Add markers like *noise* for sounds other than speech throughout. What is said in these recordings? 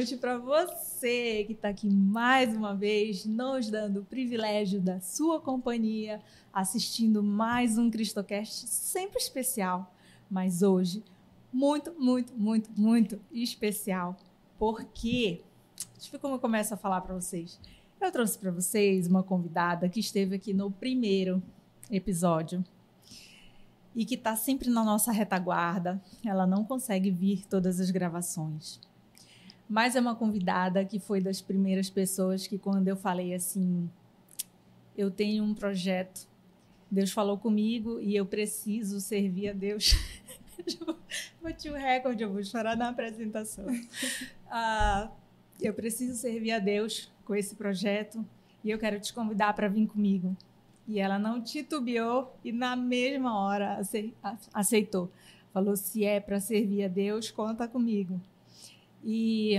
noite para você que está aqui mais uma vez, nos dando o privilégio da sua companhia, assistindo mais um Cristocast sempre especial, mas hoje muito, muito, muito, muito especial, porque deixa eu ver como eu começo a falar para vocês. Eu trouxe para vocês uma convidada que esteve aqui no primeiro episódio e que está sempre na nossa retaguarda. Ela não consegue vir todas as gravações. Mas é uma convidada que foi das primeiras pessoas que, quando eu falei assim, eu tenho um projeto, Deus falou comigo e eu preciso servir a Deus. *laughs* Bati o recorde, eu vou chorar na apresentação. *laughs* Ah, eu preciso servir a Deus com esse projeto e eu quero te convidar para vir comigo. E ela não titubeou e na mesma hora aceitou. Falou: se é para servir a Deus, conta comigo. E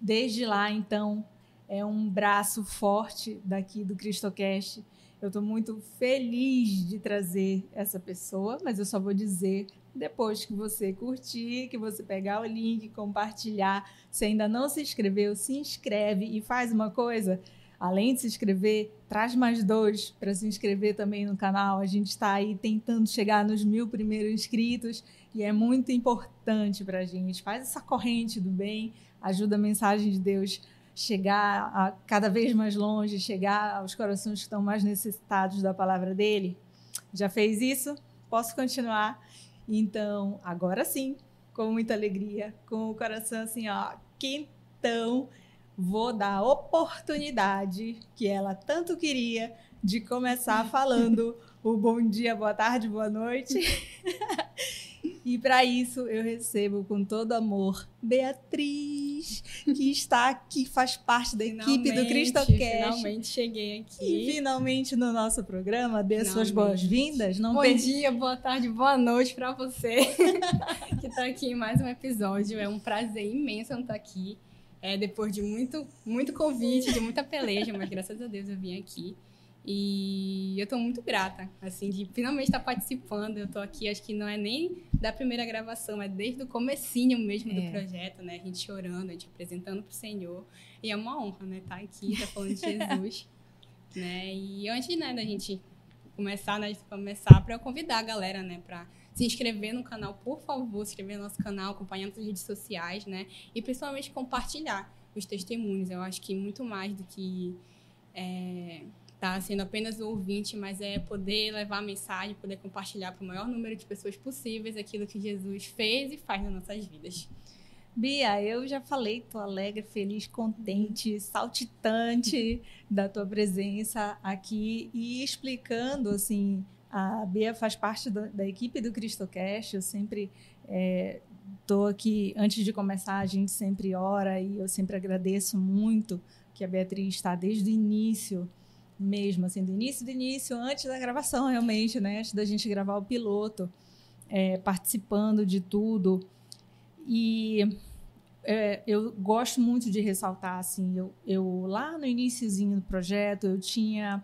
desde lá, então, é um braço forte daqui do Cristocast. Eu estou muito feliz de trazer essa pessoa, mas eu só vou dizer depois que você curtir, que você pegar o link, compartilhar. Se ainda não se inscreveu, se inscreve e faz uma coisa além de se inscrever, traz mais dois para se inscrever também no canal. A gente está aí tentando chegar nos mil primeiros inscritos e é muito importante para a gente. Faz essa corrente do bem, ajuda a mensagem de Deus chegar a cada vez mais longe, chegar aos corações que estão mais necessitados da palavra dele. Já fez isso? Posso continuar? Então, agora sim, com muita alegria, com o coração assim, ó, quentão vou dar a oportunidade que ela tanto queria de começar *laughs* falando o bom dia, boa tarde, boa noite. e para isso eu recebo com todo amor Beatriz, que está aqui, faz parte da finalmente, equipe do CristoCast. Finalmente cheguei aqui. E finalmente no nosso programa, dê finalmente. suas boas-vindas. Bom per... dia, boa tarde, boa noite para você *laughs* que está aqui em mais um episódio. É um prazer imenso estar aqui. É, depois de muito, muito convite, de muita peleja, mas graças a Deus eu vim aqui. E eu estou muito grata, assim, de finalmente estar participando. Eu estou aqui, acho que não é nem da primeira gravação, é desde o comecinho mesmo é. do projeto, né? A gente chorando, a gente apresentando para o Senhor. E é uma honra, né? Estar tá aqui, estar tá falando de Jesus. né? E antes, né, da gente começar, né, começar para eu convidar a galera, né, para se inscrever no canal, por favor, se inscrever no nosso canal, acompanhar nas redes sociais, né? E principalmente compartilhar os testemunhos. Eu acho que muito mais do que é, tá sendo apenas o ouvinte, mas é poder levar a mensagem, poder compartilhar para o maior número de pessoas possíveis aquilo que Jesus fez e faz nas nossas vidas. Bia, eu já falei, tô alegre, feliz, contente, saltitante *laughs* da tua presença aqui e explicando assim a Bia faz parte da, da equipe do CristoCast, eu sempre estou é, aqui, antes de começar, a gente sempre ora e eu sempre agradeço muito que a Beatriz está desde o início mesmo, assim, do início do início, antes da gravação realmente, né, antes da gente gravar o piloto, é, participando de tudo. E é, eu gosto muito de ressaltar, assim, eu, eu lá no iníciozinho do projeto, eu tinha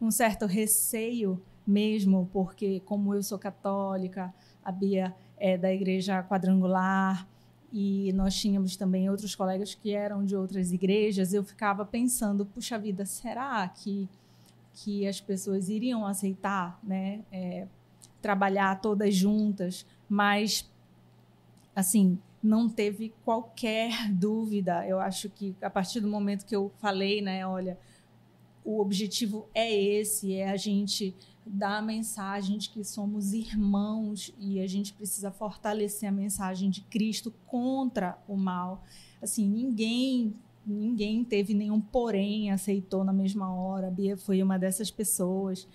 um certo receio mesmo porque, como eu sou católica, a Bia é da igreja quadrangular e nós tínhamos também outros colegas que eram de outras igrejas, eu ficava pensando, puxa vida, será que, que as pessoas iriam aceitar, né? É, trabalhar todas juntas, mas, assim, não teve qualquer *laughs* dúvida. Eu acho que a partir do momento que eu falei, né, olha, o objetivo é esse, é a gente dar a mensagem de que somos irmãos e a gente precisa fortalecer a mensagem de Cristo contra o mal. Assim, ninguém ninguém teve nenhum porém, aceitou na mesma hora. A Bia foi uma dessas pessoas.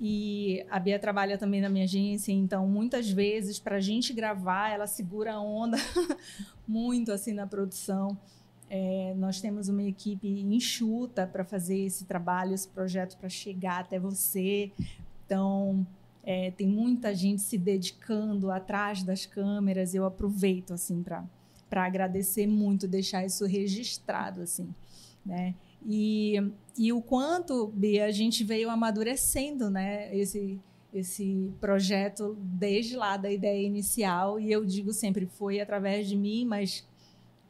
E a Bia trabalha também na minha agência, então muitas vezes para a gente gravar, ela segura a onda *laughs* muito assim na produção. É, nós temos uma equipe enxuta para fazer esse trabalho, esse projeto para chegar até você. Então, é, tem muita gente se dedicando atrás das câmeras. Eu aproveito assim para para agradecer muito, deixar isso registrado assim, né? E, e o quanto Bia, a gente veio amadurecendo, né? Esse esse projeto desde lá da ideia inicial e eu digo sempre foi através de mim, mas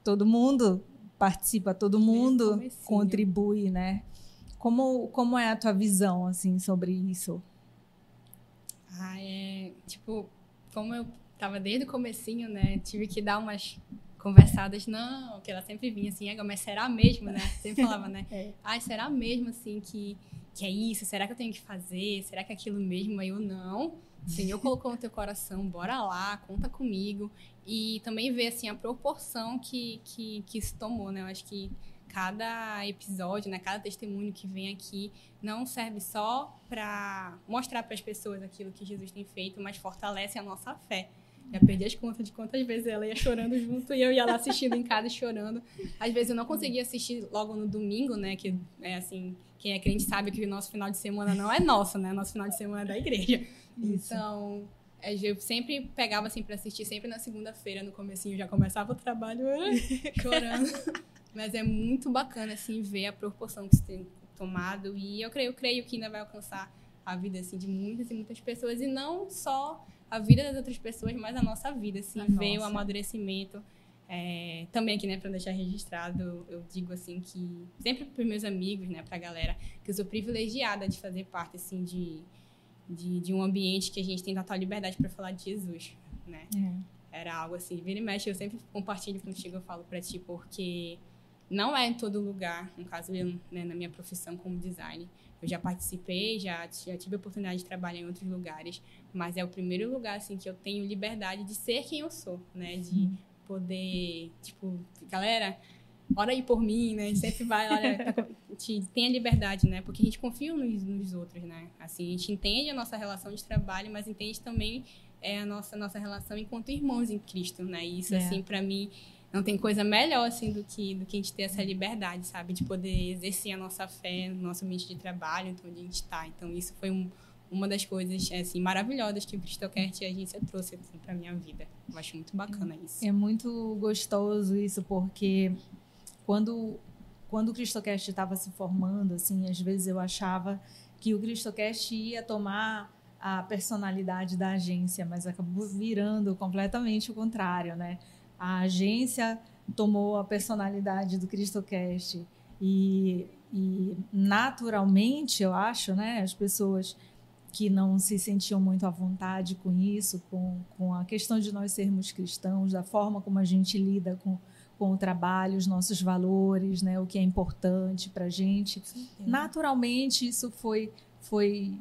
todo mundo participa, todo mundo contribui, né? Como, como é a tua visão, assim, sobre isso? Ah, é... Tipo, como eu tava desde o comecinho, né? Tive que dar umas conversadas, não, que ela sempre vinha assim, mas será mesmo, né? Sempre *laughs* falava, né? é. Ai, será mesmo, assim, que, que é isso? Será que eu tenho que fazer? Será que é aquilo mesmo? Aí eu, não. *laughs* O Senhor colocou no teu coração, bora lá, conta comigo. E também ver, assim, a proporção que, que, que isso tomou, né? Eu acho que cada episódio, né, cada testemunho que vem aqui não serve só para mostrar para as pessoas aquilo que Jesus tem feito, mas fortalece a nossa fé. Já perdi as contas de quantas vezes ela ia chorando junto e eu ia lá assistindo em casa chorando. Às vezes eu não conseguia assistir logo no domingo, né? Que é assim, quem é crente sabe que o nosso final de semana não é nosso, né? Nosso final de semana é da igreja. Isso. Então, eu sempre pegava assim para assistir sempre na segunda-feira, no comecinho já começava o trabalho *laughs* chorando. Mas é muito bacana assim ver a proporção que isso tem tomado e eu creio, eu creio que ainda vai alcançar a vida assim de muitas e muitas pessoas e não só a vida das outras pessoas, mas a nossa vida, assim, a ver nossa. o amadurecimento. É, também aqui, né, para deixar registrado, eu digo assim que sempre para meus amigos, né, para a galera, que eu sou privilegiada de fazer parte assim de, de, de um ambiente que a gente tem total liberdade para falar de Jesus, né? É. Era algo assim, vira e mexe, eu sempre compartilho contigo, eu falo para ti porque não é em todo lugar, no caso eu, né, na minha profissão como design, eu já participei, já, já tive a oportunidade de trabalhar em outros lugares, mas é o primeiro lugar assim que eu tenho liberdade de ser quem eu sou, né? De poder, tipo, galera, ora aí por mim, né? A gente sempre vai, olha, te, tem a liberdade, né? Porque a gente confia nos, nos outros, né? Assim, a gente entende a nossa relação de trabalho, mas entende também é, a nossa, nossa relação enquanto irmãos em Cristo, né? E isso, é. assim, para mim não tem coisa melhor assim do que do que a gente ter essa liberdade, sabe, de poder exercer a nossa fé no nosso ambiente de trabalho, então onde a gente está. Então isso foi um, uma das coisas assim maravilhosas que o Cristocast e a agência trouxe assim, para minha vida. Eu acho muito bacana isso. É muito gostoso isso porque quando quando o Cristocast estava se formando, assim, às vezes eu achava que o Cristocast ia tomar a personalidade da agência, mas acabou virando completamente o contrário, né? a agência tomou a personalidade do CristoCast e, e naturalmente, eu acho, né, as pessoas que não se sentiam muito à vontade com isso, com, com a questão de nós sermos cristãos, da forma como a gente lida com, com o trabalho, os nossos valores, né, o que é importante para a gente. Naturalmente, isso foi, foi,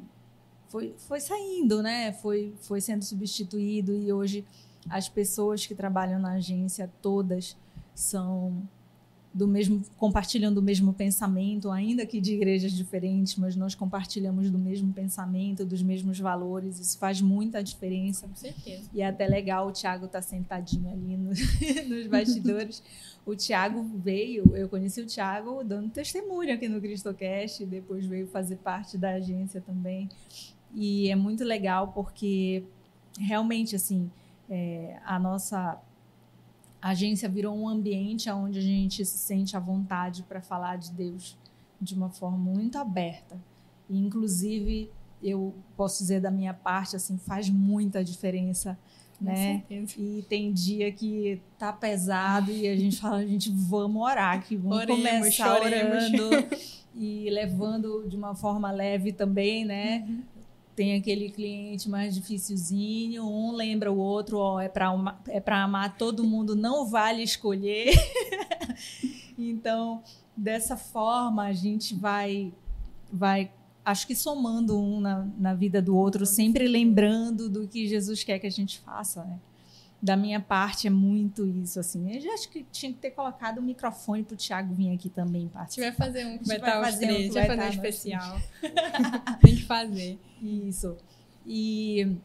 foi, foi saindo, né, foi, foi sendo substituído e hoje as pessoas que trabalham na agência todas são do mesmo compartilham do mesmo pensamento, ainda que de igrejas diferentes, mas nós compartilhamos do mesmo pensamento, dos mesmos valores. Isso faz muita diferença. Com certeza. E é até legal o estar tá sentadinho ali no, *laughs* nos bastidores. o Thiago veio, eu conheci o Thiago dando testemunho aqui no CristoCast, depois veio fazer parte da agência também. E é muito legal porque realmente assim, é, a nossa agência virou um ambiente onde a gente se sente à vontade para falar de Deus de uma forma muito aberta. E, inclusive, eu posso dizer da minha parte, assim, faz muita diferença, né? E tem dia que tá pesado e a gente fala, a gente vamos orar aqui, vamos oremos, começar choremos. orando e levando de uma forma leve também, né? Uhum tem aquele cliente mais dificilzinho, um lembra o outro, ó, é para é para amar todo mundo, não vale escolher. *laughs* então, dessa forma a gente vai vai acho que somando um na, na vida do outro, sempre lembrando do que Jesus quer que a gente faça, né? Da minha parte é muito isso, assim. Eu acho que tinha que ter colocado o microfone pro Thiago vir aqui também participar. A gente vai fazer um que vai estar os três, um vai fazer um especial. *laughs* Tem que fazer. Isso. E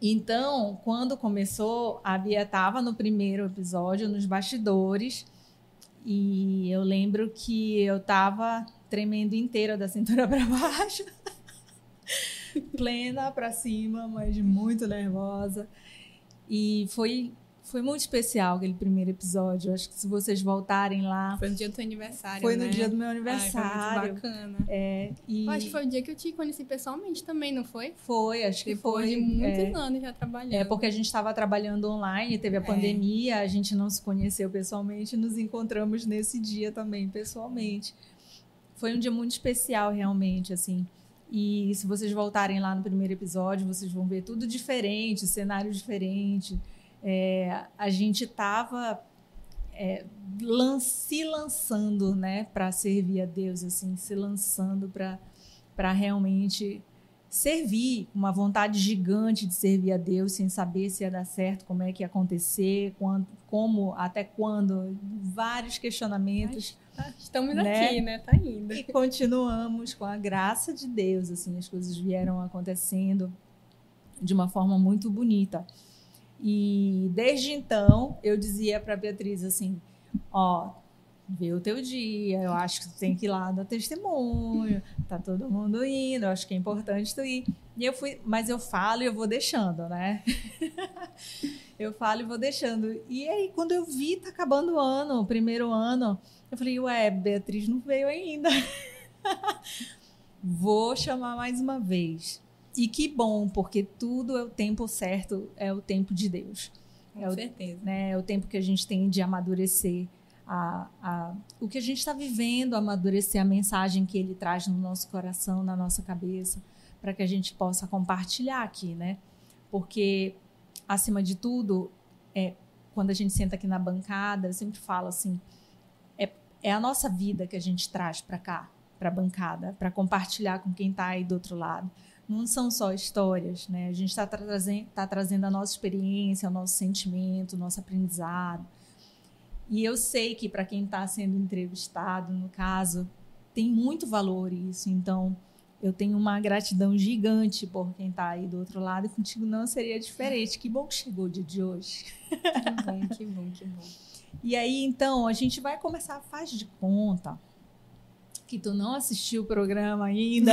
então, quando começou, a Bia estava no primeiro episódio, nos bastidores, e eu lembro que eu estava tremendo inteira da cintura *laughs* para baixo, plena para cima, mas muito nervosa. E foi Foi muito especial aquele primeiro episódio. Acho que se vocês voltarem lá. Foi no dia do teu aniversário. Foi né? no dia do meu aniversário. Ai, foi muito bacana. É, e... Eu acho que foi o dia que eu te conheci pessoalmente também, não foi? Foi, acho que Depois foi. de muitos é, anos já trabalhando. é porque a gente estava trabalhando online, teve a É. pandemia, a gente não se conheceu pessoalmente, nos encontramos nesse dia também pessoalmente. Foi um dia muito especial, realmente, assim. E se vocês voltarem lá no primeiro episódio, vocês vão ver tudo diferente, cenário diferente. É, a gente estava lan se lançando, né, para servir a Deus, assim, se lançando para realmente servir, uma vontade gigante de servir a Deus, sem saber se ia dar certo, como é que ia acontecer, quando, como, até quando, vários questionamentos. Tá, Estamos né? aqui, né? Tá indo. E continuamos com a graça de Deus, assim, as coisas vieram acontecendo de uma forma muito bonita. E desde então eu dizia para Beatriz assim, ó, vê o teu dia, eu acho que tu tem que ir lá dar testemunho, tá todo mundo indo, eu acho que é importante tu ir. E eu fui, mas eu falo e eu vou deixando, né? *laughs* eu falo e vou deixando. E aí quando eu vi tá acabando o ano, o primeiro ano, eu falei, ué, Beatriz não veio ainda. *laughs* Vou chamar mais uma vez. E que bom, porque tudo é o tempo certo, é o tempo de Deus. Com É o- certeza. Né? É o tempo que a gente tem de amadurecer a, a, o que a gente está vivendo, amadurecer a mensagem que ele traz no nosso coração, na nossa cabeça, para que a gente possa compartilhar aqui, né? Porque, acima de tudo, é, quando a gente senta aqui na bancada, eu sempre falo assim, é, a nossa vida que a gente traz para cá, para a bancada, para compartilhar com quem está aí do outro lado. Não são só histórias, né? A gente está trazendo, tá trazendo a nossa experiência, o nosso sentimento, o nosso aprendizado. E eu sei que para quem está sendo entrevistado, no caso, tem muito valor isso. Então, eu tenho uma gratidão gigante por quem está aí do outro lado e contigo não seria diferente. Que bom que chegou o dia de hoje. Que bom, que bom, que bom. E aí, então, a gente vai começar, faz de conta que tu não assistiu o programa ainda,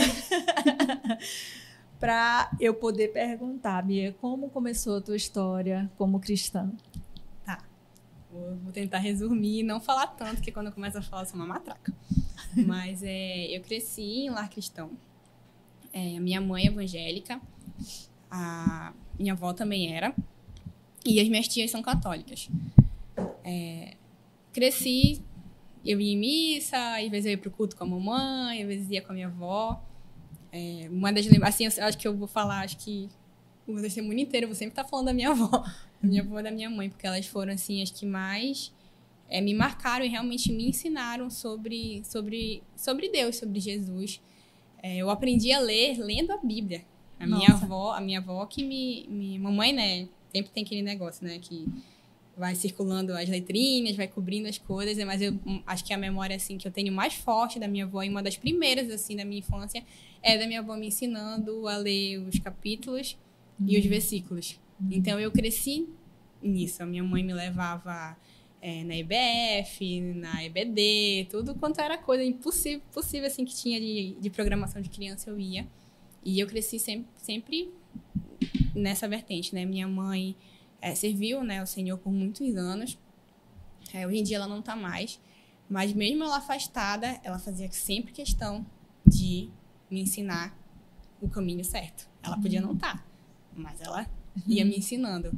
*laughs* para eu poder perguntar, Bia, como começou a tua história como cristã? Vou, vou tentar resumir e não falar tanto, porque quando eu começo a falar, eu sou uma matraca. *laughs* Mas é, eu cresci em lar cristão. É, a minha mãe é evangélica, a minha avó também era, e as minhas tias são católicas. É, cresci, eu ia em missa, às vezes eu ia pro culto com a mamãe, às vezes ia com a minha avó. É, uma das assim, eu acho que eu vou falar, acho que o testemunho inteiro, eu vou sempre estar falando da minha *laughs* avó da minha avó da minha mãe, porque elas foram assim as que mais é, me marcaram e realmente me ensinaram sobre, sobre, sobre Deus, sobre Jesus. É, eu aprendi a ler lendo a Bíblia. A minha Nossa. avó, a minha avó que me, me. Mamãe, né? Sempre tem aquele negócio, né? Que vai circulando as letrinhas, vai cobrindo as coisas, mas eu hum, acho que a memória assim que eu tenho mais forte da minha avó e uma das primeiras assim da minha infância é da minha avó me ensinando a ler os capítulos e os versículos. Então eu cresci nisso. A minha mãe me levava é, na IBF, na EBD, tudo quanto era coisa impossível, possível assim que tinha de, de programação de criança eu ia. E eu cresci sempre, sempre nessa vertente, né? Minha mãe é, serviu, né, o Senhor por muitos anos. É, hoje em dia ela não tá mais, mas mesmo ela afastada, ela fazia sempre questão de me ensinar o caminho certo. Ela podia não estar, mas ela ia me ensinando.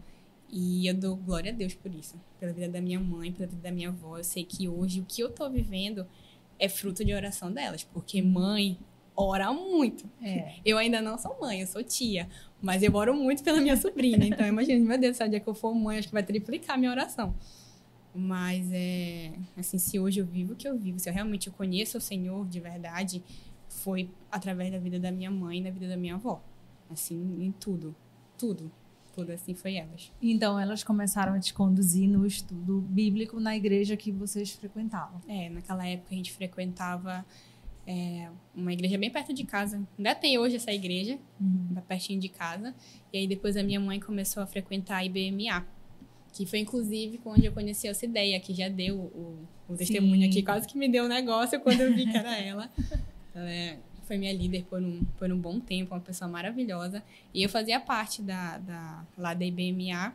E eu dou glória a Deus por isso. Pela vida da minha mãe, pela vida da minha avó. Eu sei que hoje o que eu tô vivendo é fruto de oração delas. Porque mãe ora muito. É. Eu ainda não sou mãe, eu sou tia. Mas eu oro muito pela minha sobrinha. Então, imagina, meu Deus, se o dia que eu for mãe, acho que vai triplicar a minha oração. Mas, é, assim, se hoje eu vivo o que eu vivo, se eu realmente conheço o Senhor de verdade, foi através da vida da minha mãe e da vida da minha avó. Assim, em tudo. Tudo. Tudo assim foi elas. Então, elas começaram a te conduzir no estudo bíblico na igreja que vocês frequentavam. É, naquela época a gente frequentava é, uma igreja bem perto de casa. Ainda tem hoje essa igreja, pertinho de casa. E aí depois a minha mãe começou a frequentar a IBMA, que foi inclusive quando eu conheci a Cideia, que já deu o, o testemunho aqui, quase que me deu um negócio quando eu vi que era *laughs* ela. Ela é- foi minha líder por um, por um bom tempo, uma pessoa maravilhosa. E eu fazia parte da, da, lá da IBMA,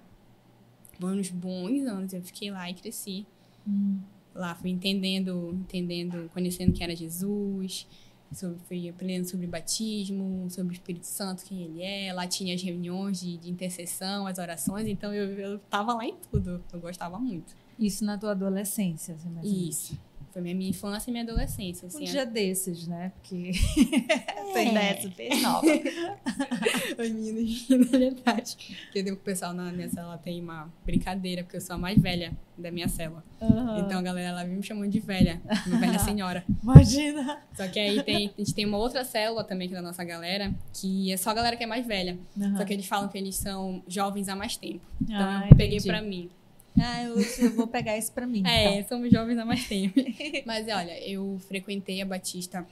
uns bons anos eu fiquei lá e cresci. Hum. Lá fui entendendo, entendendo, conhecendo quem era Jesus, sobre, fui aprendendo sobre batismo, sobre o Espírito Santo, quem ele é. Lá tinha as reuniões de, de intercessão, as orações, então eu, eu tava lá em tudo. Eu gostava muito. Isso na tua adolescência, ou menos. Isso. Foi minha, minha infância e minha adolescência. Um Assim, dia desses, né? Porque *laughs* É. ideia é super nova. *laughs* Os meninos rindo, *laughs* na verdade. Porque o pessoal na minha célula tem uma brincadeira, porque eu sou a mais velha da minha célula. Aham. Então a galera lá me chamando de velha, uma velha senhora. Imagina. Só que aí tem, a gente tem uma outra célula também aqui da nossa galera, que é só a galera que é mais velha. Aham. Só que eles falam que eles são jovens há mais tempo. Então Ah, eu peguei entendi. pra mim. Ah, eu, eu vou pegar isso pra mim. É, então. somos jovens há mais tempo. *laughs* Mas olha, eu frequentei a Batista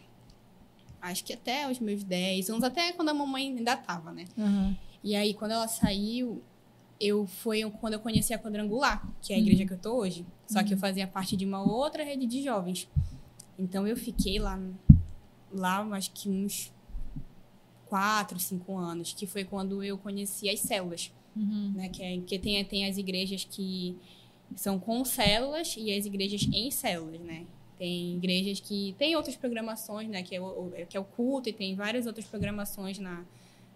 acho que até os meus 10 anos, até quando a mamãe ainda tava, né? Aham. E aí, quando ela saiu, eu foi quando eu conheci a Quadrangular, que é a Uhum. igreja que eu tô hoje. Só que eu fazia parte de uma outra rede de jovens. Então eu fiquei lá, lá acho que uns quatro, cinco anos, que foi quando eu conheci as células, Uhum. né? Que, é, que tem, tem as igrejas que são com células e as igrejas em células, né? Tem igrejas que tem outras programações, né? Que é o, que é o culto e tem várias outras programações na,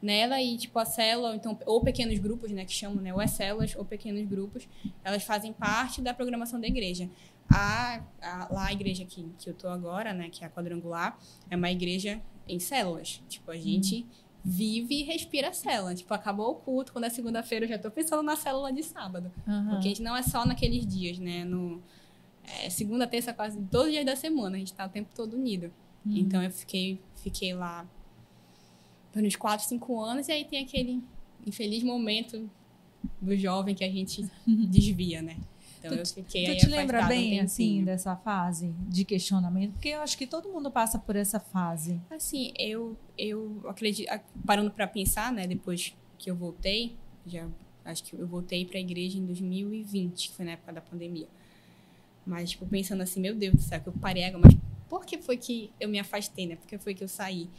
nela e tipo a célula, então ou pequenos grupos, né? Que chamam, né? Ou as células ou pequenos grupos, elas fazem parte da programação da igreja. A, a- lá a igreja que, que eu tô agora, né? Que é a quadrangular, é uma igreja em células. Tipo a gente vive e respira a célula. Tipo acabou o culto, quando é segunda-feira eu já tô pensando na célula de sábado. Aham. Porque a gente não é só naqueles dias, né? No, é, segunda, terça, quase todos os dias da semana. A gente tá o tempo todo unido. Uhum. Então eu fiquei, fiquei lá por uns 4, 5 anos. E aí tem aquele infeliz momento do jovem que a gente *laughs* desvia, né? Então Tu- eu fiquei Tu aí te lembra afastada um bem, assim, dessa fase de questionamento? Porque eu acho que todo mundo passa por essa fase. Assim, eu, eu acredito, parando para pensar, né, depois que eu voltei, já acho que eu voltei para a igreja em 2020, que foi na época da pandemia. Mas, tipo, pensando assim, meu Deus do céu, que eu parei agora, mas por que foi que eu me afastei, né? Por que foi que eu saí?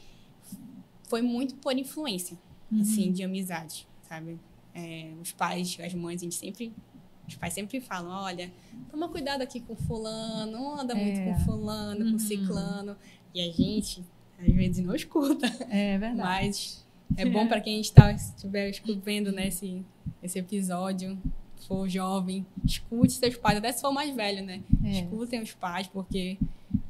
Foi muito por influência, Uhum. assim, de amizade, sabe? É, os pais, as mães, a gente sempre. Os pais sempre falam, olha, toma cuidado aqui com fulano, não anda muito É. com fulano, Uhum. com ciclano. E a gente, às vezes, não escuta. É verdade. Mas é *laughs* bom para quem está estiver escu- vendo né, esse, esse episódio, for jovem, escute seus pais, até se for mais velho, né? É. Escutem os pais, porque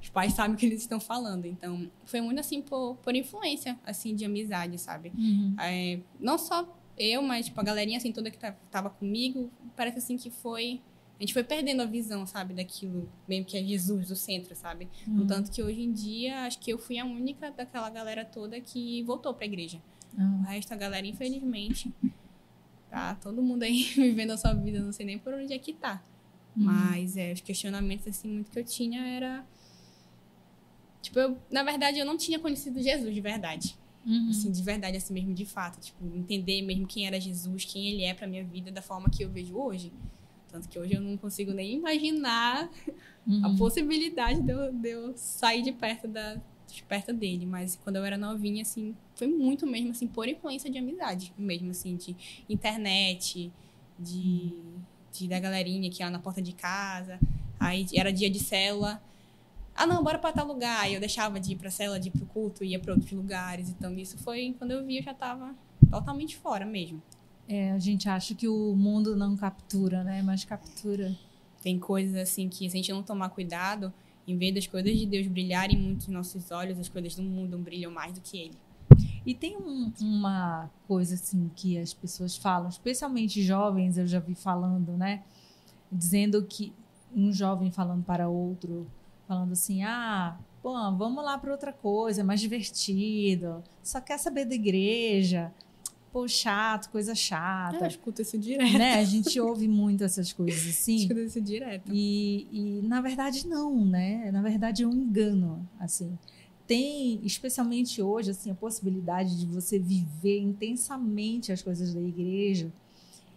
os pais sabem o que eles estão falando. Então, foi muito assim por, por influência, assim, de amizade, sabe? Uhum. É, não só eu, mas tipo, a galerinha assim toda que tá- tava comigo, parece assim que foi. A gente foi perdendo a visão, sabe, daquilo, mesmo que é Jesus o centro, sabe? No Uhum. tanto que hoje em dia, acho que eu fui a única daquela galera toda que voltou pra igreja. O Ah, resto da galera, infelizmente, tá todo mundo aí *laughs* vivendo a sua vida, não sei nem por onde é que tá. uhum. Mas é, os questionamentos, assim, muito que eu tinha era. Tipo, eu, na verdade, eu não tinha conhecido Jesus de verdade Uhum. assim, de verdade, assim mesmo, de fato. Tipo, entender mesmo quem era Jesus, quem ele é pra minha vida, da forma que eu vejo hoje. Tanto que hoje eu não consigo nem imaginar a Uhum. possibilidade de eu, de eu sair de perto, da, de perto dele. Mas quando eu era novinha, assim, foi muito mesmo, assim, por influência de amizade. Mesmo, assim, de internet, de, de da galerinha que ia na porta de casa. Aí era dia de célula. Ah, não, bora pra tal lugar. Aí eu deixava de ir pra célula, de ir pro culto, ia pra outros lugares. Então, isso foi quando eu vi, eu já tava totalmente fora mesmo. É, a gente acha que o mundo não captura, né? Mas captura. Tem coisas assim que, se a gente não tomar cuidado, em vez das coisas de Deus brilharem muito nos nossos olhos, as coisas do mundo brilham mais do que ele. E tem um- uma coisa assim que as pessoas falam, especialmente jovens, eu já vi falando, né? Dizendo que um jovem falando para outro, falando assim: "Ah, pô, vamos lá para outra coisa, é mais divertido. Só quer saber da igreja. Pô, chato, coisa chata". eu escuto isso direto. né? A gente ouve muito essas coisas assim. Escuto isso direto. E, e, na verdade não, né? Na verdade é um engano, assim. Tem, especialmente hoje, assim, a possibilidade de você viver intensamente as coisas da igreja.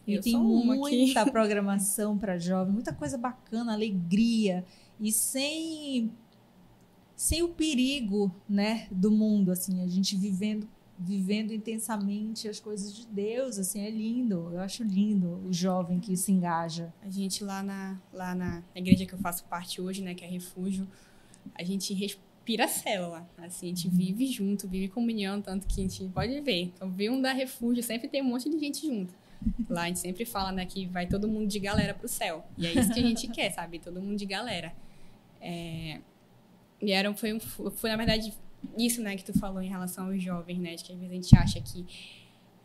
E Eu tem sou uma aqui. muita programação para jovem, muita coisa bacana, alegria e sem sem o perigo, né, do mundo, assim, a gente vivendo vivendo intensamente as coisas de Deus, assim, é lindo. Eu acho lindo o jovem que se engaja. A gente lá na, lá na igreja que eu faço parte hoje, né, que é Refúgio, a gente respira a célula, assim, a gente vive junto, vive comunhão, tanto que a gente pode ver. Então, ver um da Refúgio, sempre tem um monte de gente junto. *laughs* Lá a gente sempre fala, né, que vai todo mundo de galera pro céu. E é isso que a gente quer, sabe? Todo mundo de galera. É... E era, foi, um, foi, na verdade, isso, né, que tu falou em relação aos jovens, né? De que às vezes a gente acha que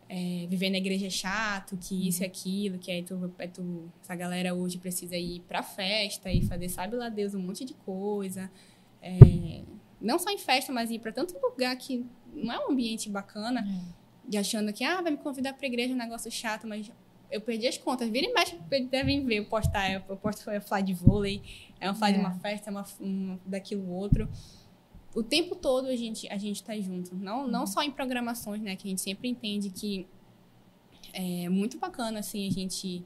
é, viver na igreja é chato, que isso e aquilo, que aí tu, aí tu, essa galera hoje precisa ir pra festa e fazer, sabe lá Deus, um monte de coisa. É, não só em festa, mas ir para tanto lugar que não é um ambiente bacana. É. E achando que, ah, vai me convidar pra igreja, é um negócio chato, mas eu perdi as contas. Vira e mexe, devem ver eu postar. Eu posto é fly de vôlei, é um fly é. de uma festa, é uma, uma daquilo outro o tempo todo a gente a gente está junto, não não uhum. só em programações, né, que a gente sempre entende que é muito bacana assim a gente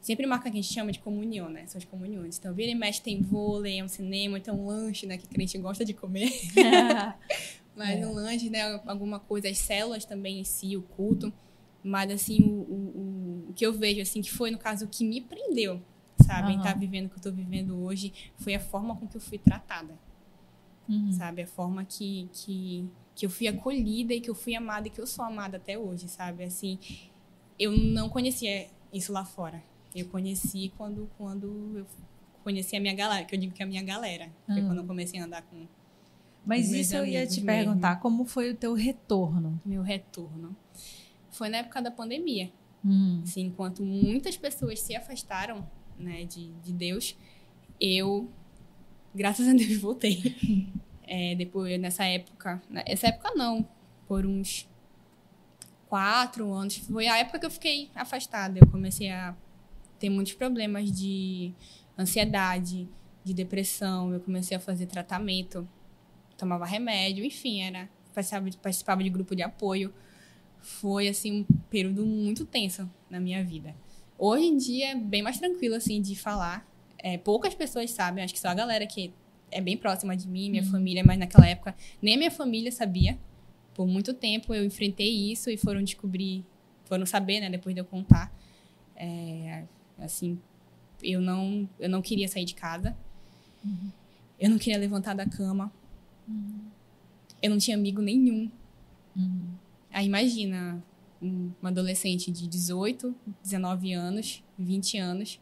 sempre marca que a gente chama de comunhão, né? São as comunhões. Então, vira e mexe tem vôlei, é um cinema, então um lanche, né? Que a gente gosta de comer. *laughs* *laughs* Mas é. um lanche, né? Alguma coisa, as células também em si, o culto. Mas, assim, o, o, o que eu vejo, assim, que foi, no caso, o que me prendeu, sabe? Uhum. Em estar tá vivendo o que eu estou vivendo hoje, foi a forma com que eu fui tratada uhum. sabe? A forma que, que, que eu fui acolhida e que eu fui amada e que eu sou amada até hoje, sabe? Assim, eu não conhecia isso lá fora. Eu conheci quando, quando eu conheci a minha galera, que eu digo que é a minha galera. Uhum. Foi quando eu comecei a andar com. Mas isso eu ia te perguntar, mesmo. como foi o teu retorno? Meu retorno. Foi na época da pandemia. Hum. Assim, enquanto muitas pessoas se afastaram né, de, de Deus, eu graças a Deus *laughs* voltei. É, depois, nessa época, essa época não, por uns quatro anos, foi a época que eu fiquei afastada. Eu comecei a ter muitos problemas de ansiedade, de depressão. Eu comecei a fazer tratamento, tomava remédio, enfim, era participava de, participava de grupo de apoio. Foi assim um período muito tenso na minha vida. Hoje em dia é bem mais tranquilo assim de falar, é, poucas pessoas sabem, acho que só a galera que é bem próxima de mim, minha uhum. família, mas naquela época nem minha família sabia. Por muito tempo eu enfrentei isso e foram descobrir, foram saber, né, depois de eu contar. É, assim, eu não, eu não queria sair de casa. Uhum. Eu não queria levantar da cama. Uhum. Eu não tinha amigo nenhum. Aí imagina uma adolescente de 18, 19 anos, 20 anos,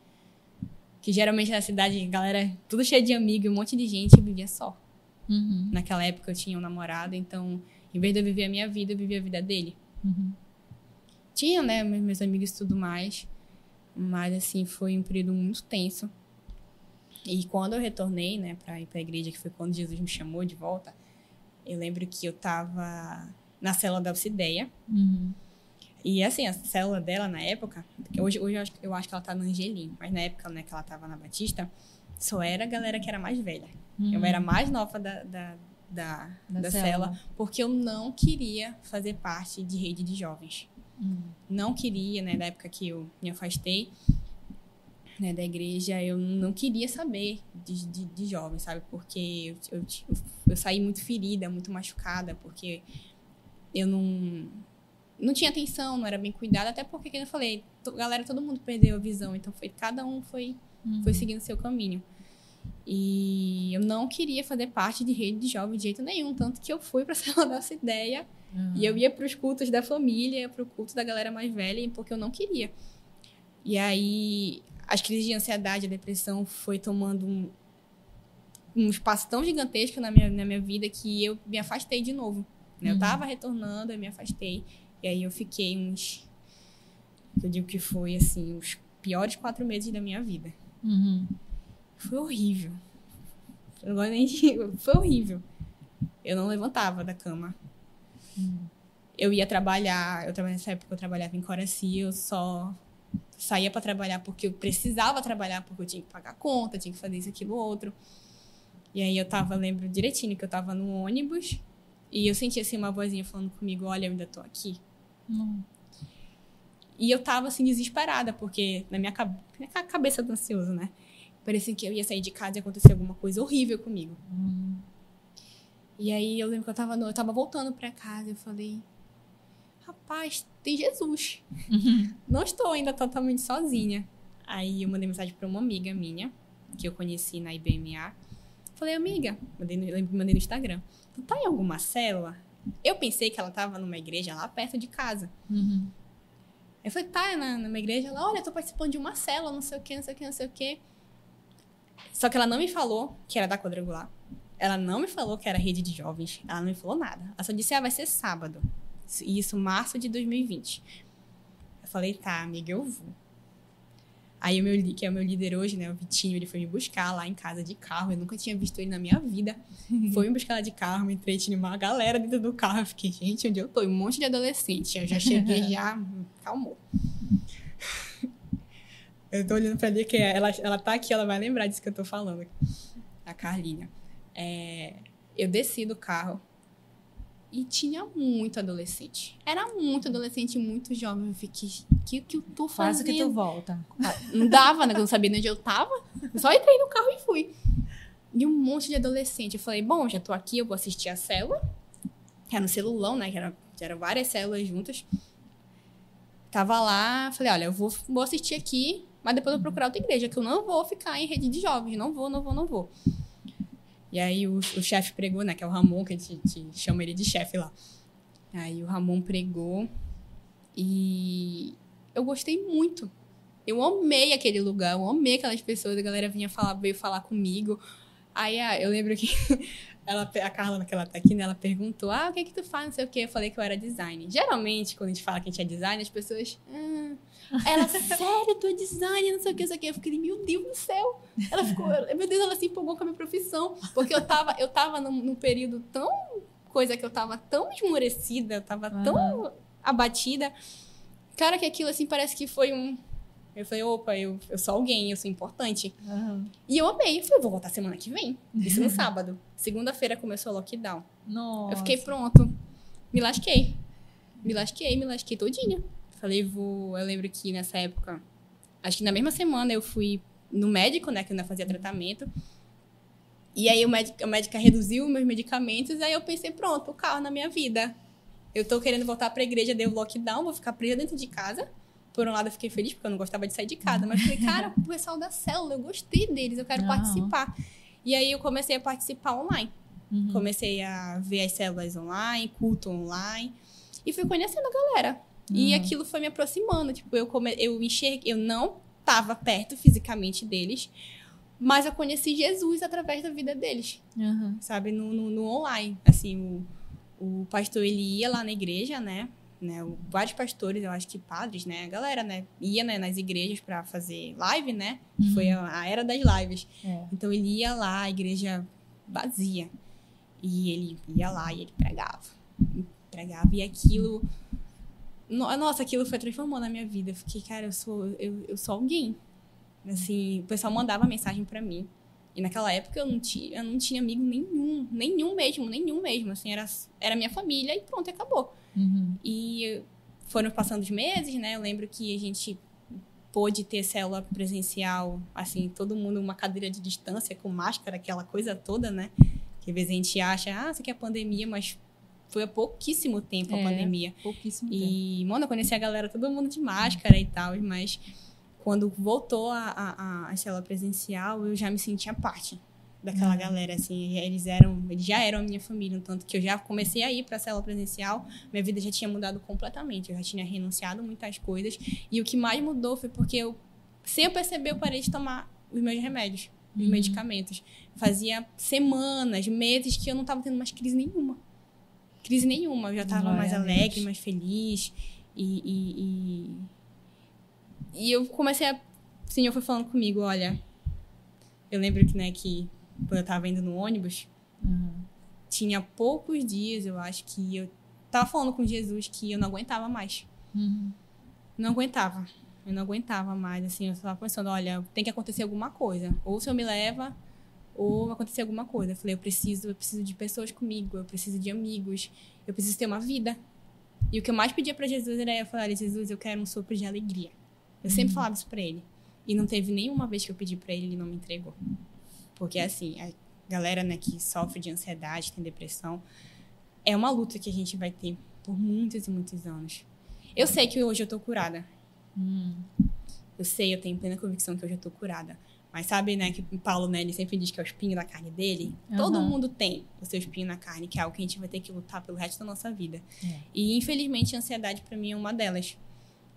que geralmente na cidade, galera, tudo cheio de amigo e um monte de gente, eu vivia só. Uhum. Naquela época eu tinha um namorado, então, em vez de eu viver a minha vida, eu vivia a vida dele. Uhum. Tinha, né, meus amigos e tudo mais, mas, assim, foi um período muito tenso. E quando eu retornei, né, pra ir pra igreja, que foi quando Jesus me chamou de volta, eu lembro que eu tava na cela da Alcideia. Uhum. E assim, a célula dela na época, hoje, hoje eu, acho, eu acho que ela tá no Angelim, mas na época né, que ela tava na Batista, só era a galera que era mais velha. Uhum. Eu era mais nova da, da, da, da, da célula. célula, porque eu não queria fazer parte de rede de jovens. Uhum. Não queria, né, da época que eu me afastei né, da igreja, eu não queria saber de, de, de jovens, sabe? Porque eu, eu, eu saí muito ferida, muito machucada, porque eu não não tinha atenção, não era bem cuidado, até porque, como eu falei, galera, todo mundo perdeu a visão, então foi cada um foi, uhum. foi seguindo seu caminho. E eu não queria fazer parte de rede de jovem de jeito nenhum, tanto que eu fui para célula *laughs* dessa ideia uhum. e eu ia para os cultos da família, para o culto da galera mais velha, porque eu não queria. E aí as crises de ansiedade, a depressão foi tomando um, um espaço tão gigantesco na minha, na minha vida que eu me afastei de novo. Né? Eu estava uhum. retornando, eu me afastei. E aí eu fiquei uns. Eu digo que foi, assim, os piores quatro meses da minha vida. Uhum. Foi horrível. Eu não nem Foi horrível. Eu não levantava da cama. Uhum. Eu ia trabalhar, eu trabalhava nessa época eu trabalhava em Coraci, eu só saía para trabalhar porque eu precisava trabalhar, porque eu tinha que pagar conta, tinha que fazer isso, aquilo, outro. E aí eu tava, lembro direitinho que eu tava no ônibus e eu sentia assim uma vozinha falando comigo, olha, eu ainda tô aqui. E eu tava assim desesperada, porque na minha, minha cabeça do ansioso, né? Parecia que eu ia sair de casa e acontecer alguma coisa horrível comigo. Uhum. E aí eu lembro que eu tava, eu tava voltando pra casa, eu falei, rapaz, tem Jesus. Uhum. Não estou ainda totalmente sozinha. Aí eu mandei mensagem para uma amiga minha, que eu conheci na IBMA. Falei, amiga, mandei mandei no Instagram. Tu tá em alguma célula? Eu pensei que ela tava numa igreja lá perto de casa. Uhum. Eu falei, tá, na, numa igreja lá, olha, eu tô participando de uma célula, não sei o que, não sei o que, não sei o que. Só que ela não me falou que era da quadrangular. Ela não me falou que era rede de jovens. Ela não me falou nada. Ela só disse, ah, vai ser sábado. Isso, março de 2020. Eu falei, tá, amiga, eu vou. Aí o meu, que é o meu líder hoje, né, o Vitinho, ele foi me buscar lá em casa de carro. Eu nunca tinha visto ele na minha vida. *laughs* Foi me buscar lá de carro, me entrei, tinha uma galera dentro do carro. Eu fiquei, gente, onde eu tô? E um monte de adolescente. Eu já cheguei, *laughs* já calmou. *laughs* Eu tô olhando pra ali, que ela, ela tá aqui, ela vai lembrar disso que eu tô falando. A Carlinha. É, eu desci do carro e tinha muito adolescente. Era muito adolescente, muito jovem. Eu fiquei, o que, que eu tô fazendo? que tu volta. Não dava, né? Eu não sabia onde eu tava. Eu só entrei no carro e fui. E um monte de adolescente. Eu falei, bom, já tô aqui, eu vou assistir a célula. Era no celulão, né? Que era, que eram várias células juntas. Tava lá, falei, olha, eu vou, vou assistir aqui, mas depois eu vou procurar outra igreja, que eu não vou ficar em rede de jovens. Não vou, não vou, não vou. E aí o, o chefe pregou, né? Que é o Ramon, que a gente, chama ele de chefe lá. Aí o Ramon pregou e eu gostei muito. Eu amei aquele lugar, eu amei aquelas pessoas, a galera vinha falar, veio falar comigo. Aí eu lembro que *laughs* ela, a Carla, que ela tá aqui, né, ela perguntou: Ah, o que que tu faz? Não sei o quê. Eu falei que eu era design. Geralmente, quando a gente fala que a gente é design, as pessoas. Ah. Ela, sério, tu é design, não sei o que, não sei o que. Eu fiquei, meu Deus do céu. Ela ficou, meu Deus, ela se empolgou com a minha profissão. Porque eu tava, eu tava num, num período tão. Coisa que eu tava tão esmorecida, eu tava tão abatida. Cara, que aquilo assim parece que foi um. Eu falei, opa, eu, eu sou alguém, eu sou importante. Uhum. E eu amei. Eu falei, vou voltar semana que vem. Isso no *laughs* sábado. Segunda-feira começou o lockdown. Nossa. Eu fiquei pronto. Me lasquei. Me lasquei, me lasquei todinha. Falei, vou. Eu lembro que nessa época, acho que na mesma semana eu fui no médico, né, que eu ainda fazia tratamento. E aí o médico, a médica reduziu meus medicamentos, aí eu pensei, pronto, o carro na minha vida. Eu tô querendo voltar pra igreja, deu lockdown, vou ficar presa dentro de casa. Por um lado, eu fiquei feliz porque eu não gostava de sair de casa, mas falei, cara, o pessoal da célula, eu gostei deles, eu quero participar. E aí eu comecei a participar online. Uhum. Comecei a ver as células online, culto online. E fui conhecendo a galera. E Hum. aquilo foi me aproximando. Tipo, eu, come... eu enxerguei, eu não estava perto fisicamente deles, mas eu conheci Jesus através da vida deles, Uhum. sabe? No, no, no online. Assim, o, o pastor, ele ia lá na igreja, né? né? O- vários pastores, eu acho que padres, né? A galera, né? Ia né, nas igrejas para fazer live, né? Que foi a, a era das lives. É. Então ele ia lá, a igreja vazia. E ele ia lá e ele pregava. Pregava. E aquilo. No- Nossa, aquilo foi transformando a minha vida. Eu fiquei, cara, eu sou, eu, eu sou alguém. Assim, o pessoal mandava mensagem pra mim. E naquela época eu não tinha, eu não tinha amigo nenhum. Nenhum mesmo, nenhum mesmo. Assim, era, era minha família e pronto, acabou. Uhum. E foram passando os meses, né? Eu lembro que a gente pôde ter célula presencial, assim, todo mundo uma cadeira de distância, com máscara, aquela coisa toda, né? Que às vezes a gente acha, ah, isso aqui é pandemia, mas foi há pouquíssimo tempo a É. pandemia. Pouquíssimo tempo. E, mano, eu conheci a galera, todo mundo de máscara e tal, mas quando voltou a, a, a, a célula presencial, eu já me sentia parte daquela Uhum. galera, assim, eles eram, eles já eram a minha família, tanto que eu já comecei a ir pra célula presencial, minha vida já tinha mudado completamente, eu já tinha renunciado a muitas coisas, e o que mais mudou foi porque eu, sem eu perceber, eu parei de tomar os meus remédios, os Uhum. medicamentos. Fazia semanas, meses que eu não tava tendo mais crise nenhuma. Crise nenhuma, eu já tava Glória mais alegre, mais feliz, e, e, e, e eu comecei a, o Senhor foi falando comigo, olha, eu lembro que, né, que quando eu tava indo no ônibus, Uhum. tinha poucos dias, eu acho que eu tava falando com Jesus que eu não aguentava mais. Uhum. Não aguentava. Eu não aguentava mais, assim, eu tava pensando, olha, tem que acontecer alguma coisa. Ou o Senhor me leva, ou acontecer alguma coisa. Eu falei, eu preciso, eu preciso de pessoas comigo, eu preciso de amigos, eu preciso ter uma vida. E o que eu mais pedia pra Jesus era eu falar, Jesus, eu quero um sopro de alegria. Eu sempre falava isso pra ele. E não teve nenhuma vez que eu pedi pra ele, ele não me entregou. Porque assim, a galera, né, que sofre de ansiedade, tem depressão, é uma luta que a gente vai ter por muitos e muitos anos. Eu sei que hoje eu tô curada. Hum. Eu sei, eu tenho plena convicção que hoje eu tô curada. Mas sabe, né, que o Paulo, né, ele sempre diz que é o espinho da carne dele. Todo Aham. mundo tem o seu espinho na carne, que é algo que a gente vai ter que lutar pelo resto da nossa vida. É. E infelizmente a ansiedade pra mim é uma delas.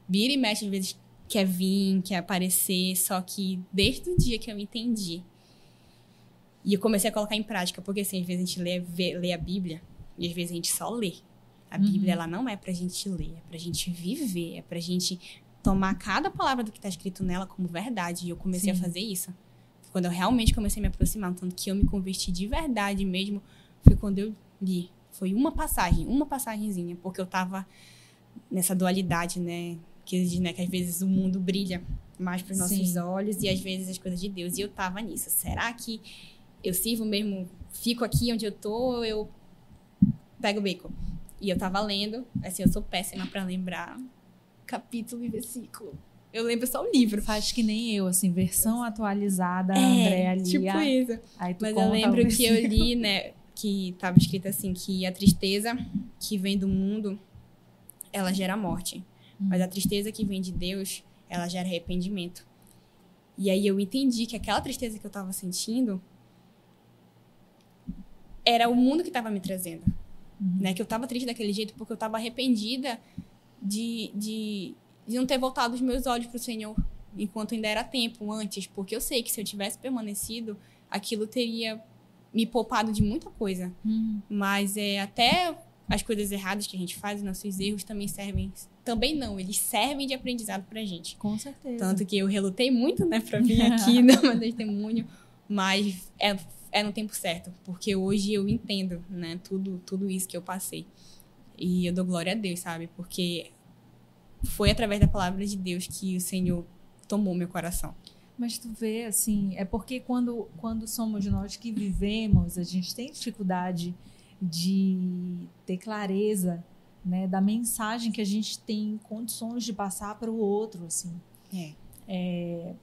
Vira e mexe, às vezes quer vir, quer aparecer, só que desde o dia que eu entendi e eu comecei a colocar em prática, porque assim, às vezes a gente lê, vê- lê a Bíblia e às vezes a gente só lê. A Uhum. Bíblia, ela não é pra gente ler, é pra gente viver, é pra gente tomar cada palavra do que tá escrito nela como verdade. E eu comecei Sim. a fazer isso. Quando eu realmente comecei a me aproximar, tanto que eu me converti de verdade mesmo, foi quando eu li. Foi uma passagem, uma passagenzinha, porque eu tava nessa dualidade, né? Que diz, né, que às vezes o mundo brilha mais para os nossos Sim. olhos e às vezes as coisas de Deus. E eu tava nisso. Será que eu sirvo mesmo, fico aqui onde eu tô, ou eu pego o beco? E eu tava lendo, assim, eu sou péssima para lembrar capítulo e versículo. Eu lembro só o livro. Faz que nem eu, assim, versão atualizada, Andréa Lia. tipo isso. Aí tu Mas eu lembro que eu li, né, que tava escrito assim, que a tristeza que vem do mundo, ela gera morte. Hum. Mas a tristeza que vem de Deus, ela gera arrependimento. E aí eu entendi que aquela tristeza que eu tava sentindo era o mundo que tava me trazendo. Uhum. Né? Que eu tava triste daquele jeito porque eu tava arrependida de, de, de não ter voltado os meus olhos pro Senhor enquanto ainda era tempo, antes. Porque eu sei que se eu tivesse permanecido, aquilo teria me poupado de muita coisa. Hum. Mas é até as coisas erradas que a gente faz, os nossos erros também servem. Também não, eles servem de aprendizado pra gente. Com certeza. Tanto que eu relutei muito, né, pra vir *laughs* aqui dar meu testemunho, mas é, é no tempo certo, porque hoje eu entendo, né, tudo, tudo isso que eu passei. E eu dou glória a Deus, sabe? Porque foi através da palavra de Deus que o Senhor tomou meu coração. Mas tu vê, assim, é porque quando, quando somos nós que vivemos, a gente tem dificuldade de ter clareza né, da mensagem que a gente tem condições de passar para o outro, assim. É.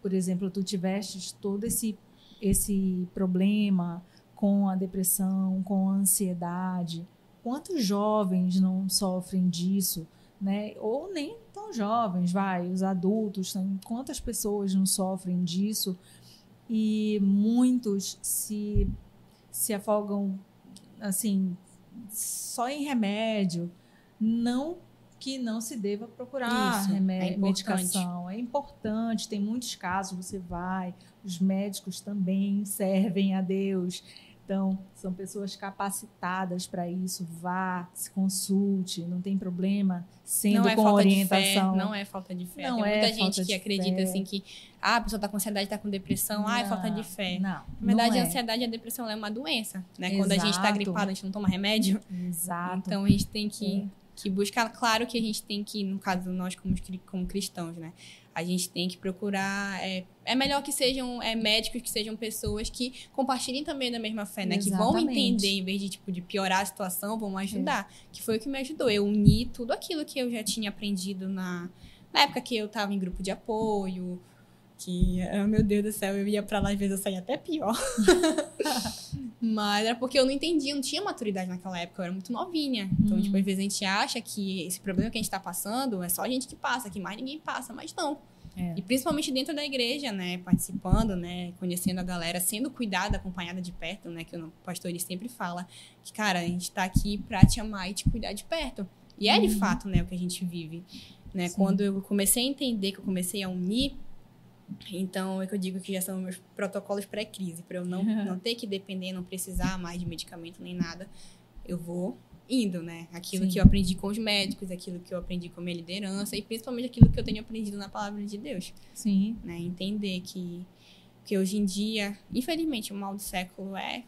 Por exemplo, tu tivestes todo esse, esse problema com a depressão, com a ansiedade. Quantos jovens não sofrem disso, né? Ou nem tão jovens, vai, os adultos, quantas pessoas não sofrem disso? E muitos se, se afogam, assim, só em remédio. Não que não se deva procurar Isso, é importante. medicação. É importante, tem muitos casos, você vai, os médicos também servem a Deus. Então, são pessoas capacitadas para isso. Vá, se consulte, não tem problema, sendo não é com falta orientação. de fé, não é falta de fé. Não Tem é muita falta gente que acredita fé. assim que ah, a pessoa tá com ansiedade, tá com depressão, ah, é falta de fé. Não, Na verdade, não a é. ansiedade e a depressão é uma doença, né? Quando a gente tá Exato. gripado, a gente não toma remédio. Exato. Então a gente tem que, É. que buscar. Claro que a gente tem que, no caso nós como, como cristãos, né? A gente tem que procurar. É, é melhor que sejam é, médicos, que sejam pessoas que compartilhem também da mesma fé, né? Que vão Exatamente. entender, em vez de, tipo, de piorar a situação, vão ajudar. Que foi o que me ajudou. Eu uni tudo aquilo que eu já tinha aprendido na, na época que eu tava em grupo de apoio. Que, ah, meu Deus do céu, eu ia pra lá, às vezes eu saía até pior. *laughs* Mas era porque eu não entendia, não tinha maturidade naquela época, eu era muito novinha. Então, Hum. tipo, às vezes a gente acha que esse problema que a gente tá passando é só a gente que passa, que mais ninguém passa, mas não. É. E principalmente dentro da igreja, né? Participando, né? Conhecendo a galera, sendo cuidada, acompanhada de perto, né? Que o pastor ele sempre fala que, cara, a gente tá aqui pra te amar e te cuidar de perto. E é de Uhum. fato, né, o que a gente vive. Né? Sim. Quando eu comecei a entender, que eu comecei a unir, então é que eu digo que já são meus protocolos pré-crise, para eu não, *laughs* não ter que depender, não precisar mais de medicamento nem nada. Eu vou indo, né? Aquilo Sim. que eu aprendi com os médicos, aquilo que eu aprendi com a minha liderança e principalmente aquilo que eu tenho aprendido na palavra de Deus, Sim. né? Entender que, que hoje em dia, infelizmente, o mal do século é,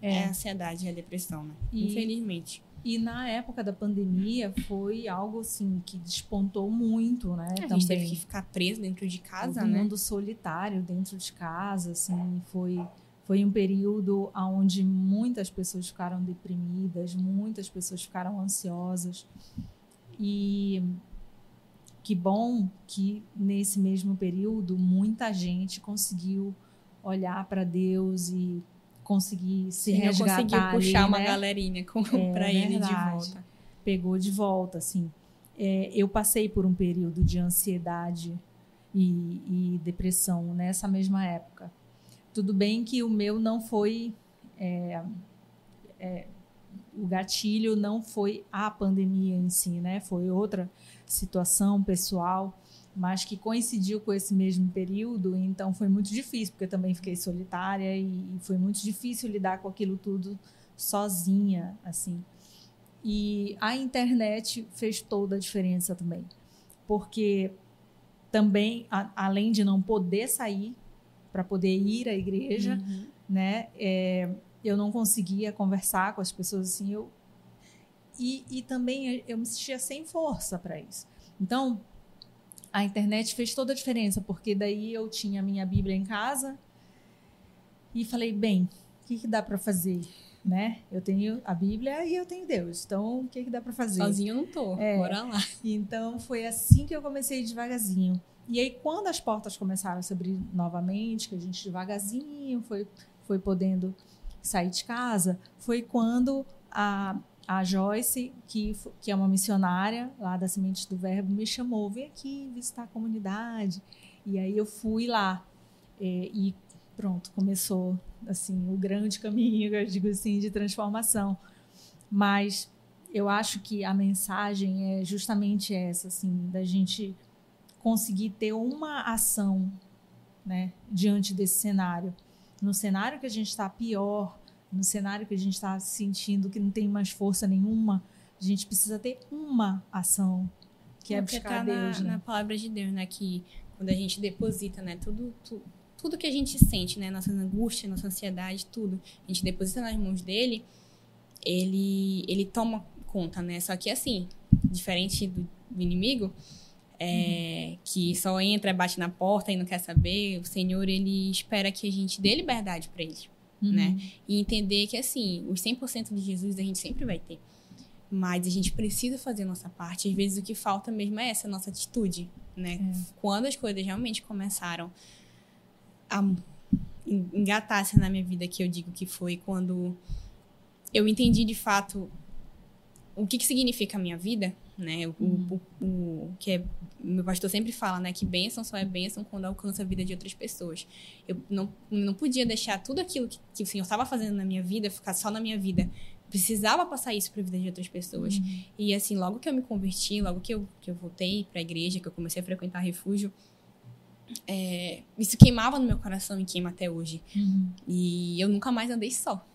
é. É. a ansiedade e a depressão, né? E- Infelizmente. E na época da pandemia foi algo assim que despontou muito, né? A também. gente teve que ficar preso dentro de casa, um né? mundo solitário dentro de casa, assim, foi foi um período onde muitas pessoas ficaram deprimidas, muitas pessoas ficaram ansiosas e que bom que nesse mesmo período muita gente conseguiu olhar para Deus e conseguir se Sim, resgatar consegui puxar ali, uma né? galerinha É, pra ele de volta. pegou de volta, assim. É, eu passei por um período de ansiedade e, e depressão nessa mesma época. Tudo bem que o meu não foi. é, é, o gatilho não foi a pandemia em si, né? Foi outra situação pessoal, mas que coincidiu com esse mesmo período, então foi muito difícil, porque eu também fiquei solitária e, e foi muito difícil lidar com aquilo tudo sozinha, assim. E a internet fez toda a diferença também. Porque também, a- além de não poder sair para poder ir à igreja, Uhum. né? é, eu não conseguia conversar com as pessoas assim. Eu, e, e também eu me sentia sem força para isso. Então, a internet fez toda a diferença, porque daí eu tinha a minha Bíblia em casa e falei, bem, o que, que dá para fazer? Né? Eu tenho a Bíblia e eu tenho Deus. Então, o que, que dá para fazer? Sozinho eu não tô. É. Bora lá. Então foi assim que eu comecei devagarzinho. E aí quando as portas começaram a se abrir novamente, que a gente devagarzinho foi foi podendo sair de casa, foi quando a a Joyce, que, que é uma missionária lá da Sementes do Verbo, me chamou, vem aqui visitar a comunidade. E aí eu fui lá. É, e pronto, começou assim o grande caminho, eu digo assim, de transformação. Mas eu acho que a mensagem é justamente essa, assim, da gente conseguir ter uma ação, né, diante desse cenário. No cenário que a gente está pior, no cenário que a gente está sentindo que não tem mais força nenhuma, a gente precisa ter uma ação, que é Porque buscar tá Deus, na, né? na palavra de Deus, né? Que quando a gente deposita, né? Tudo, tu- tudo que a gente sente, né? Nossas angústias, nossa ansiedade, tudo. A gente deposita nas mãos dele, ele, ele toma conta, né? Só que assim, diferente do, do inimigo, é, que só entra, bate na porta e não quer saber, o Senhor, ele espera que a gente dê liberdade para ele Uhum. né? E entender que, assim, os 100% de Jesus a gente sempre vai ter. Mas a gente precisa fazer a nossa parte. Às vezes o que falta mesmo é essa nossa atitude, né? É. Quando as coisas realmente começaram a en- engatar-se na minha vida, que eu digo que foi quando eu entendi de fato o que, que significa a minha vida, né? O, o, o- o que é, meu pastor sempre fala, né? Que bênção só é bênção quando alcança a vida de outras pessoas. Eu não, não podia deixar tudo aquilo que, que o Senhor estava fazendo na minha vida ficar só na minha vida. Precisava passar isso para a vida de outras pessoas. Uhum. E assim, logo que eu me converti, logo que eu, que eu voltei para a igreja, que eu comecei a frequentar refúgio, é, isso queimava no meu coração e queima até hoje. Uhum. E eu nunca mais andei só.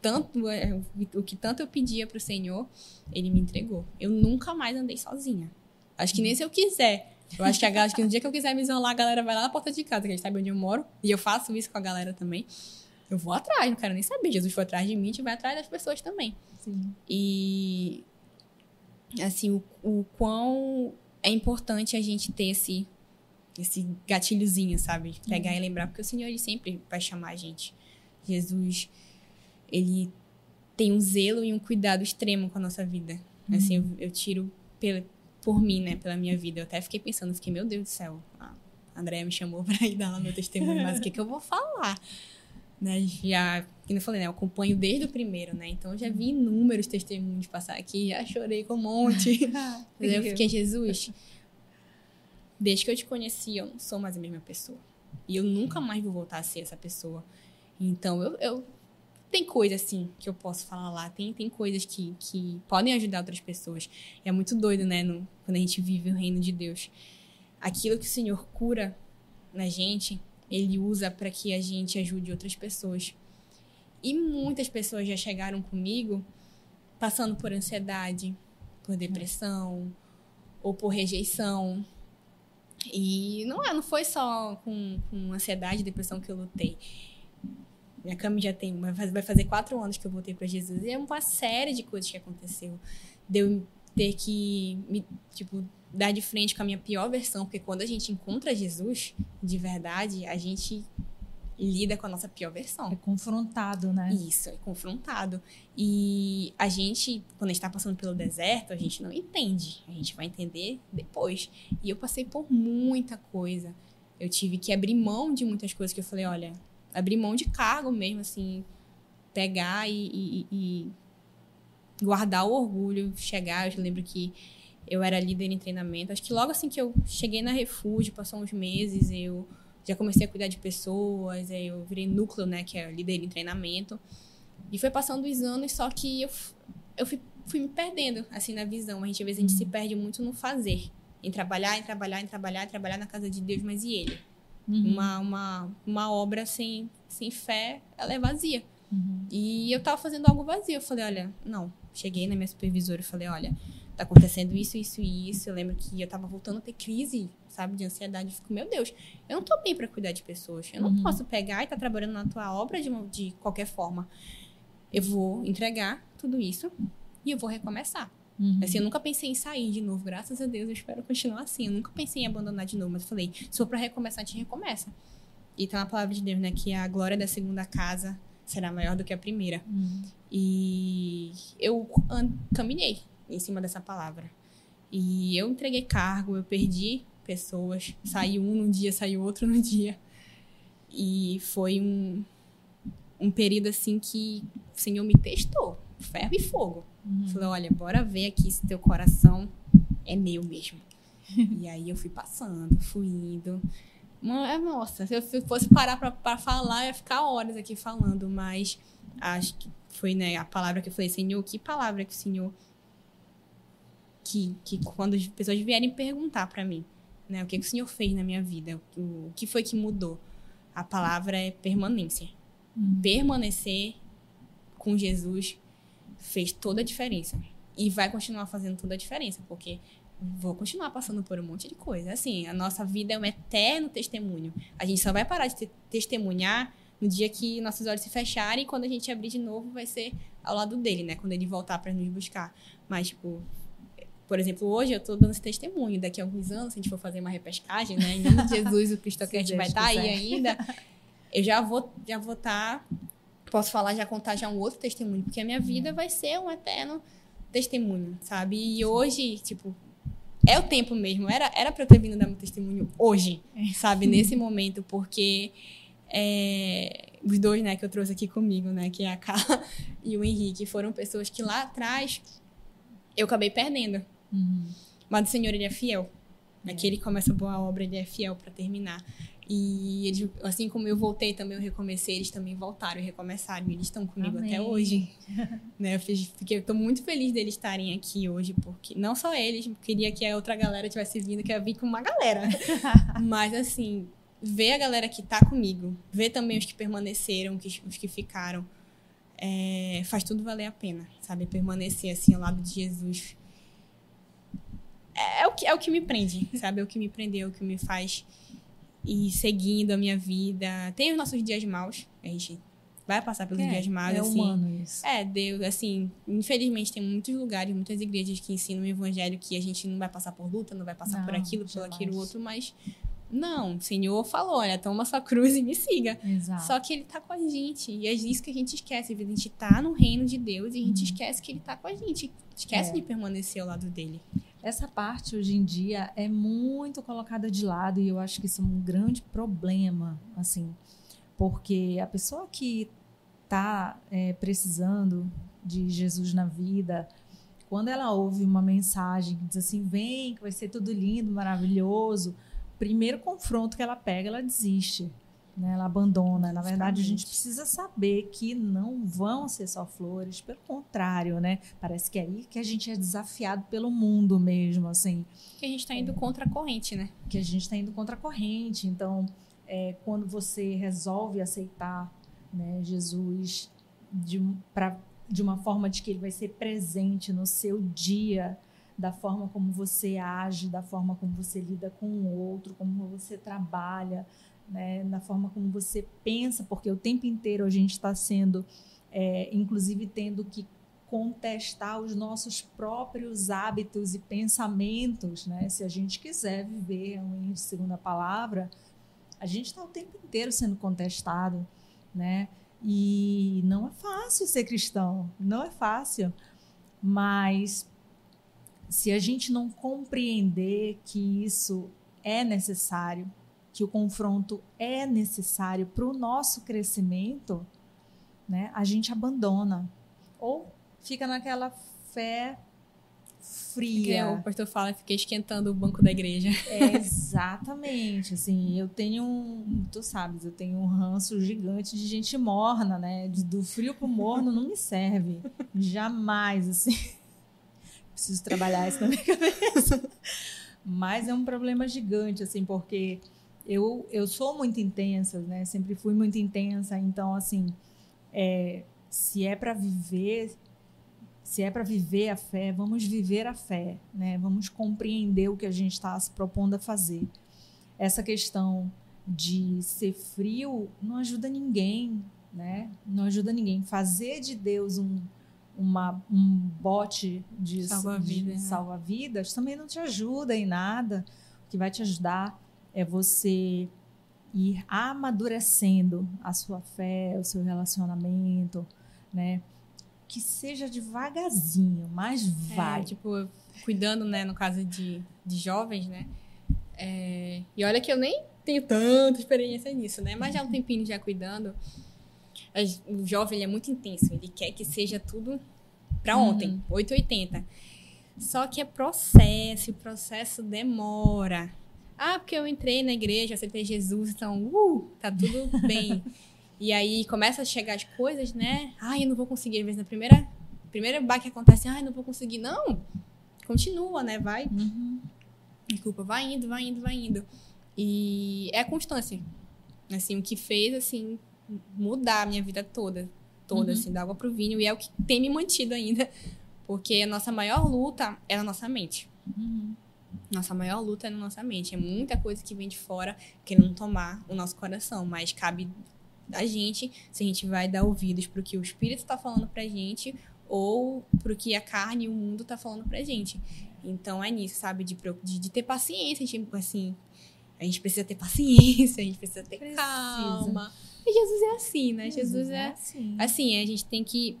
Tanto é, o que tanto eu pedia pro Senhor, ele me entregou. Eu nunca mais andei sozinha. Acho que nem se eu quiser. Eu acho que, a, acho que no dia que eu quiser me isolar, a galera vai lá na porta de casa, que a gente sabe onde eu moro. E eu faço isso com a galera também. Eu vou atrás, não quero nem saber. Jesus foi atrás de mim, a gente vai atrás das pessoas também. Sim. E assim, o, o quão é importante a gente ter esse, esse gatilhozinho, sabe? Pegar e lembrar, porque o Senhor ele sempre vai chamar a gente. Jesus, ele tem um zelo e um cuidado extremo com a nossa vida. Assim, eu, eu tiro pela, por mim, né? Pela minha vida. Eu até fiquei pensando, fiquei, meu Deus do céu. A Andréia me chamou *laughs* pra ir dar lá meu testemunho, mas o que, que eu vou faar? Né, já, como eu falei, né, eu acompanho desde o primeiro, né? Então eu já vi inúmeros testemunhos passar aqui, já chorei com um monte. *laughs* Mas eu fiquei, Jesus, desde que eu te conheci, eu não sou mais a mesma pessoa. E eu nunca mais vou voltar a ser essa pessoa. Então, eu, eu tem coisa assim que eu posso falar lá, tem, tem coisas que, que podem ajudar outras pessoas. É muito doido, né, no, quando a gente vive o reino de Deus. Aquilo que o Senhor cura na gente, ele usa para que a gente ajude outras pessoas. E muitas pessoas já chegaram comigo passando por ansiedade, por depressão ou por rejeição. E não é, não foi só com, com ansiedade e depressão que eu lutei. Minha cama já tem, vai faz- vai fazer quatro anos que eu voltei para Jesus. E é uma série de coisas que aconteceu. Deu ter que me, tipo, dar de frente com a minha pior versão, porque quando a gente encontra Jesus de verdade, a gente lida com a nossa pior versão. É confrontado, né? Isso, é confrontado. E a gente, quando a gente tá passando pelo deserto, a gente não entende. A gente vai entender depois. E eu passei por muita coisa. Eu tive que abrir mão de muitas coisas que eu falei, olha, abrir mão de cargo mesmo, assim, pegar e, e, e guardar o orgulho, chegar. Eu lembro que eu era líder em treinamento. Acho que logo assim que eu cheguei na Refúgio, passou uns meses, eu já comecei a cuidar de pessoas, aí eu virei núcleo, né, que é líder em treinamento. E foi passando os anos, só que eu, eu fui, fui me perdendo, assim, na visão. A gente, às vezes, a gente se uhum. perde muito no fazer. Em trabalhar, em trabalhar, em trabalhar, em trabalhar na casa de Deus, mas e ele? Uhum. Uma, uma, uma obra sem, sem fé, ela é vazia. Uhum. E eu tava fazendo algo vazio. Eu falei, olha, não. Cheguei na minha supervisora e falei, olha, tá acontecendo isso, isso e isso. Eu lembro que eu tava voltando a ter crise, sabe, de ansiedade. Eu fico, meu Deus, eu não tô bem para cuidar de pessoas. Eu não uhum. posso pegar e estar tá trabalhando na tua obra de, de qualquer forma. Eu vou entregar tudo isso e eu vou recomeçar. Uhum. Assim, eu nunca pensei em sair de novo, graças a Deus, eu espero continuar assim. Eu nunca pensei em abandonar de novo, mas eu falei, se for para recomeçar, a gente recomeça. E tá na palavra de Deus, né, que a glória da segunda casa será maior do que a primeira. Uhum. E eu caminhei em cima dessa palavra. E eu entreguei cargo, eu perdi pessoas, saiu um num dia, saiu outro no dia. E foi um, um período assim que o Senhor me testou, ferro e fogo. Uhum. Falou, olha, bora ver aqui se teu coração é meu mesmo. e aí eu fui passando, fui indo. É, nossa, se eu fosse parar para falar, ia ficar horas aqui falando, mas acho que foi né, a palavra que eu falei, Senhor, que palavra que o Senhor. Que, que quando as pessoas vierem perguntar para mim, né, o que, que o Senhor fez na minha vida, o, o que foi que mudou, a palavra é permanência. Hum. Permanecer com Jesus fez toda a diferença. E vai continuar fazendo toda a diferença, porque vou continuar passando por um monte de coisa. Assim, a nossa vida é um eterno testemunho. A gente só vai parar de te testemunhar no dia que nossos olhos se fecharem e quando a gente abrir de novo vai ser ao lado dele, né? Quando ele voltar para nos buscar. Mas, tipo, por exemplo, hoje eu tô dando esse testemunho. Daqui a alguns anos, se a gente for fazer uma repescagem, né? Em nome de *laughs* Jesus, o Cristocast vai estar tá aí ainda. Eu já vou já vou estar... Tá, posso falar, já contar já um outro testemunho. Porque a minha vida vai ser um eterno testemunho, sabe? E hoje, tipo, é o tempo mesmo. Era, era pra eu ter vindo dar meu testemunho hoje, é. sabe? Nesse momento, porque é, os dois, né, que eu trouxe aqui comigo, né, que é a Carla e o Henrique, foram pessoas que lá atrás eu acabei perdendo. Uhum. Mas o Senhor, ele é fiel. É. Aquele que começa a boa obra, ele é fiel para terminar. E eles, assim como eu voltei também, eu recomecei, eles também voltaram e recomeçaram. E eles estão comigo Amém. até hoje. *laughs* né? Eu fiz, fiquei, tô muito feliz deles estarem aqui hoje, porque não só eles, queria que a outra galera tivesse vindo, que eu vim com uma galera. *laughs* Mas assim, ver a galera que tá comigo, ver também os que permaneceram, os que ficaram, é, faz tudo valer a pena, sabe? Permanecer assim ao lado de Jesus. É, é, o que, é o que me prende, sabe? É o que me prendeu, é o que me faz ir seguindo a minha vida. Tem os nossos dias maus, a gente vai passar pelos é, dias maus. É assim. humano isso. É, Deus, assim, infelizmente tem muitos lugares, muitas igrejas que ensinam o evangelho que a gente não vai passar por luta, não vai passar não, por aquilo, por aquilo outro, mas não, o Senhor falou, olha, toma sua cruz e me siga. Exato. Só que ele tá com a gente. E é isso que a gente esquece. A gente tá no reino de Deus e a gente uhum. esquece que ele tá com a gente. Esquece é. de permanecer ao lado dele. Essa parte hoje em dia é muito colocada de lado e eu acho que isso é um grande problema, assim, porque a pessoa que está é, precisando de Jesus na vida, quando ela ouve uma mensagem que diz assim, vem, que vai ser tudo lindo, maravilhoso, primeiro confronto que ela pega, ela desiste. Né? Ela abandona. Na verdade, a gente precisa saber que não vão ser só flores, pelo contrário, né? Parece que é aí que a gente é desafiado pelo mundo mesmo, assim. Que a gente está indo é, contra a corrente, né? Que a gente está indo contra a corrente. Então, é, quando você resolve aceitar né, Jesus de, pra, de uma forma de que ele vai ser presente no seu dia, da forma como você age, da forma como você lida com o outro, como você trabalha, né, da forma como você pensa, porque o tempo inteiro a gente está sendo, é, inclusive, tendo que contestar os nossos próprios hábitos e pensamentos, né? Se a gente quiser viver realmente segundo a palavra, a gente está o tempo inteiro sendo contestado, né? E não é fácil ser cristão, não é fácil. Mas se a gente não compreender que isso é necessário, que o confronto é necessário para o nosso crescimento, né, a gente abandona ou fica naquela fé fria. Que o pastor fala, fiquei esquentando o banco da igreja. *laughs* É, exatamente, assim, eu tenho um, tu sabes, eu tenho um ranço gigante de gente morna, né? Do frio pro morno não me serve, jamais, assim. Preciso trabalhar isso na minha cabeça. Mas é um problema gigante, assim, porque eu, eu sou muito intensa, né? Sempre fui muito intensa, então, assim, é, se é para viver se é para viver a fé, vamos viver a fé, né? Vamos compreender o que a gente está se propondo a fazer. Essa questão de ser frio não ajuda ninguém, né? Não ajuda ninguém. Fazer de Deus um, uma, um bote de salva-vidas né? salva também não te ajuda em nada. O que vai te ajudar é você ir amadurecendo a sua fé, o seu relacionamento, né? que seja devagarzinho, mas é, vai. É, tipo, cuidando, né, no caso de, de jovens, né? É, e olha que eu nem tenho tanta experiência nisso, né? Mas já um tempinho já cuidando. O jovem é muito intenso, ele quer que seja tudo para ontem, uhum. 880. Só que é processo, o processo demora. Ah, porque eu entrei na igreja, aceitei Jesus, então, uh, tá tudo bem. *laughs* E aí começa a chegar as coisas, né? Ai, eu não vou conseguir. Às vezes na primeira, primeira baque que acontece, ai, não vou conseguir. Não! Continua, né? Vai. Uhum. Desculpa, vai indo, vai indo, vai indo. E é a constância. Assim, o que fez, assim, mudar a minha vida toda. Toda, uhum. assim, da água pro vinho. E é o que tem me mantido ainda. Porque a nossa maior luta é na nossa mente. Uhum. Nossa maior luta é na nossa mente. É muita coisa que vem de fora querendo tomar o nosso coração. Mas cabe da gente, se a gente vai dar ouvidos para o que o Espírito está falando para a gente ou para o que a carne e o mundo está falando para a gente. Então é nisso, sabe? De, de, de, ter paciência, tipo assim. A gente precisa ter paciência, a gente precisa ter precisa. calma. E Jesus é assim, né? Jesus, Jesus é, é assim. Assim, a gente tem que,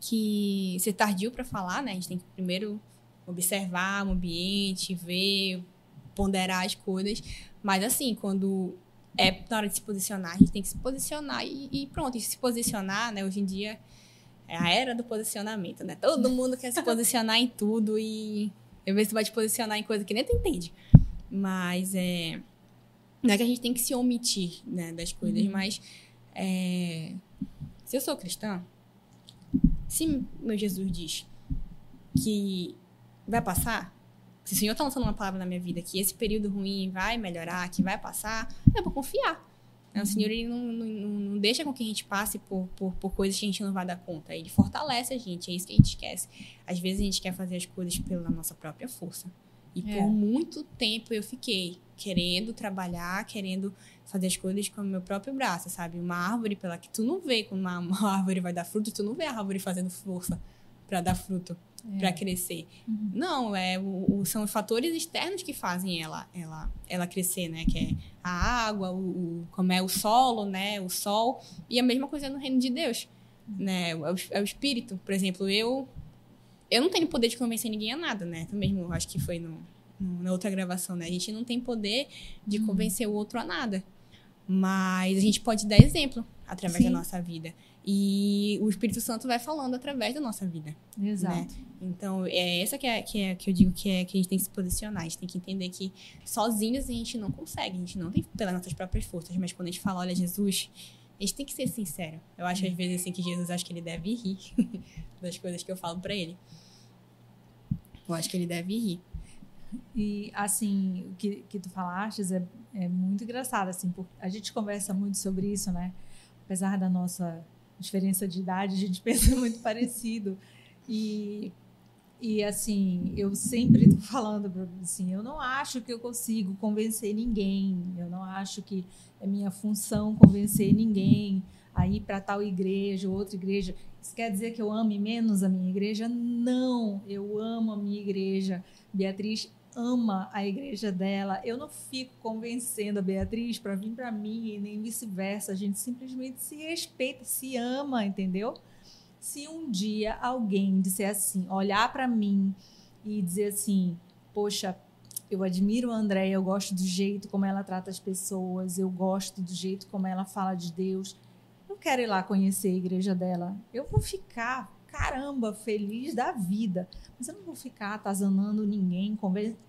que ser tardio para falar, né? A gente tem que primeiro observar o ambiente, ver, ponderar as coisas. Mas assim, quando é na hora de se posicionar, a gente tem que se posicionar e, e pronto, e se posicionar, né? Hoje em dia é a era do posicionamento, né? Todo mundo quer se posicionar em tudo e às vezes você vai te posicionar em coisa que nem tu entende. Mas é. Não é que a gente tem que se omitir né, das coisas, uhum. mas é, se eu sou cristã, se meu Jesus diz que vai passar, se o Senhor está lançando uma palavra na minha vida que esse período ruim vai melhorar, que vai passar, eu vou confiar. Uhum. O Senhor ele não, não, não, deixa com que a gente passe por, por, por coisas que a gente não vai dar conta. Ele fortalece a gente, é isso que a gente esquece. Às vezes a gente quer fazer as coisas pela nossa própria força. E é. por muito tempo eu fiquei querendo trabalhar, querendo fazer as coisas com o meu próprio braço, sabe? Uma árvore pela que tu não vê quando uma, *laughs* uma árvore vai dar fruto, tu não vê a árvore fazendo força para dar fruto é. para crescer. Uhum. Não, é o, o, são fatores externos que fazem ela, ela, ela crescer, né? Que é a água, o, o, como é o solo, né? O sol e a mesma coisa no reino de Deus, né? É o, é o espírito, por exemplo, eu eu não tenho poder de convencer ninguém a nada, né? Eu mesmo acho que foi no, no, na outra gravação, né? A gente não tem poder de uhum. convencer o outro a nada. Mas a gente pode dar exemplo através Sim. da nossa vida. E o Espírito Santo vai falando através da nossa vida. Né? Exato. Né? Então, é essa que é, que é que eu digo que é que a gente tem que se posicionar. A gente tem que entender que sozinhos a gente não consegue, a gente não tem pelas nossas próprias forças. Mas quando a gente fala, olha, Jesus, a gente tem que ser sincero. Eu acho, às vezes, assim, que Jesus acha que ele deve rir *laughs* das coisas que eu falo para ele. Eu acho que ele deve rir. E, assim, o que, que tu falaste é, é muito engraçado, assim, porque a gente conversa muito sobre isso, né? Apesar da nossa diferença de idade, a gente *laughs* pensa muito parecido. E, e assim, eu sempre estou falando assim, eu não acho que eu consigo convencer ninguém, eu não acho que é minha função convencer ninguém a ir para tal igreja ou outra igreja. Isso quer dizer que eu ame menos a minha igreja? Não, eu amo a minha igreja. Beatriz ama a igreja dela. Eu não fico convencendo a Beatriz para vir para mim e nem vice-versa. A gente simplesmente se respeita, se ama, entendeu? Se um dia alguém disser assim, olhar para mim e dizer assim, poxa, eu admiro a Andréia, eu gosto do jeito como ela trata as pessoas, eu gosto do jeito como ela fala de Deus. Eu quero ir lá conhecer a igreja dela. Eu vou ficar, caramba, feliz da vida. Mas eu não vou ficar atazanando ninguém,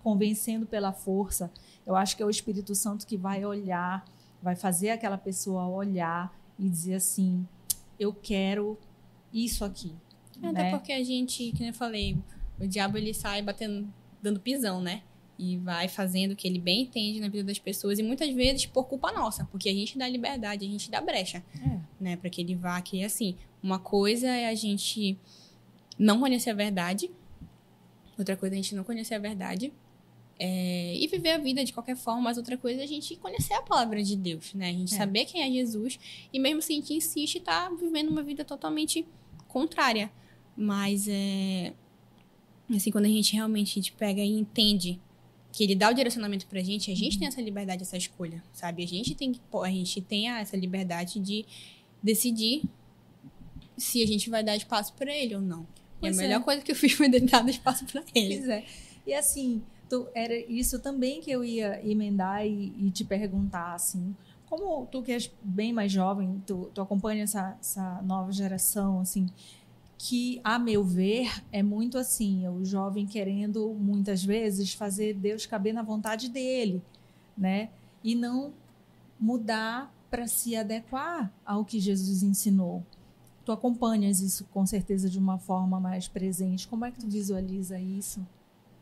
convencendo pela força. Eu acho que é o Espírito Santo que vai olhar, vai fazer aquela pessoa olhar e dizer assim: eu quero isso aqui. Até né? porque a gente, que eu falei, o diabo ele sai batendo, dando pisão, né? E vai fazendo o que ele bem entende na vida das pessoas e muitas vezes por culpa nossa, porque a gente dá liberdade, a gente dá brecha, é. né? Para que ele vá que assim, uma coisa é a gente não conhecer a verdade, outra coisa é a gente não conhecer a verdade, é, e viver a vida de qualquer forma, mas outra coisa é a gente conhecer a palavra de Deus, né? A gente é. saber quem é Jesus e mesmo assim a gente insiste tá vivendo uma vida totalmente contrária. Mas é assim, quando a gente realmente a gente pega e entende que ele dá o direcionamento pra gente, a gente uhum. tem essa liberdade, essa escolha, sabe? A gente tem que a gente tem essa liberdade de decidir se a gente vai dar espaço para ele ou não. Pois e a melhor é. coisa que eu fiz foi *laughs* dar espaço para ele. Pois é. E assim, tu, era isso também que eu ia emendar e, e, te perguntar, assim, como tu que és bem mais jovem, tu, tu acompanha essa, essa nova geração, assim, que, a meu ver, é muito assim, o jovem querendo, muitas vezes, fazer Deus caber na vontade dele, né? E não mudar para se adequar ao que Jesus ensinou. Tu acompanhas isso, com certeza, de uma forma mais presente. Como é que tu visualiza isso?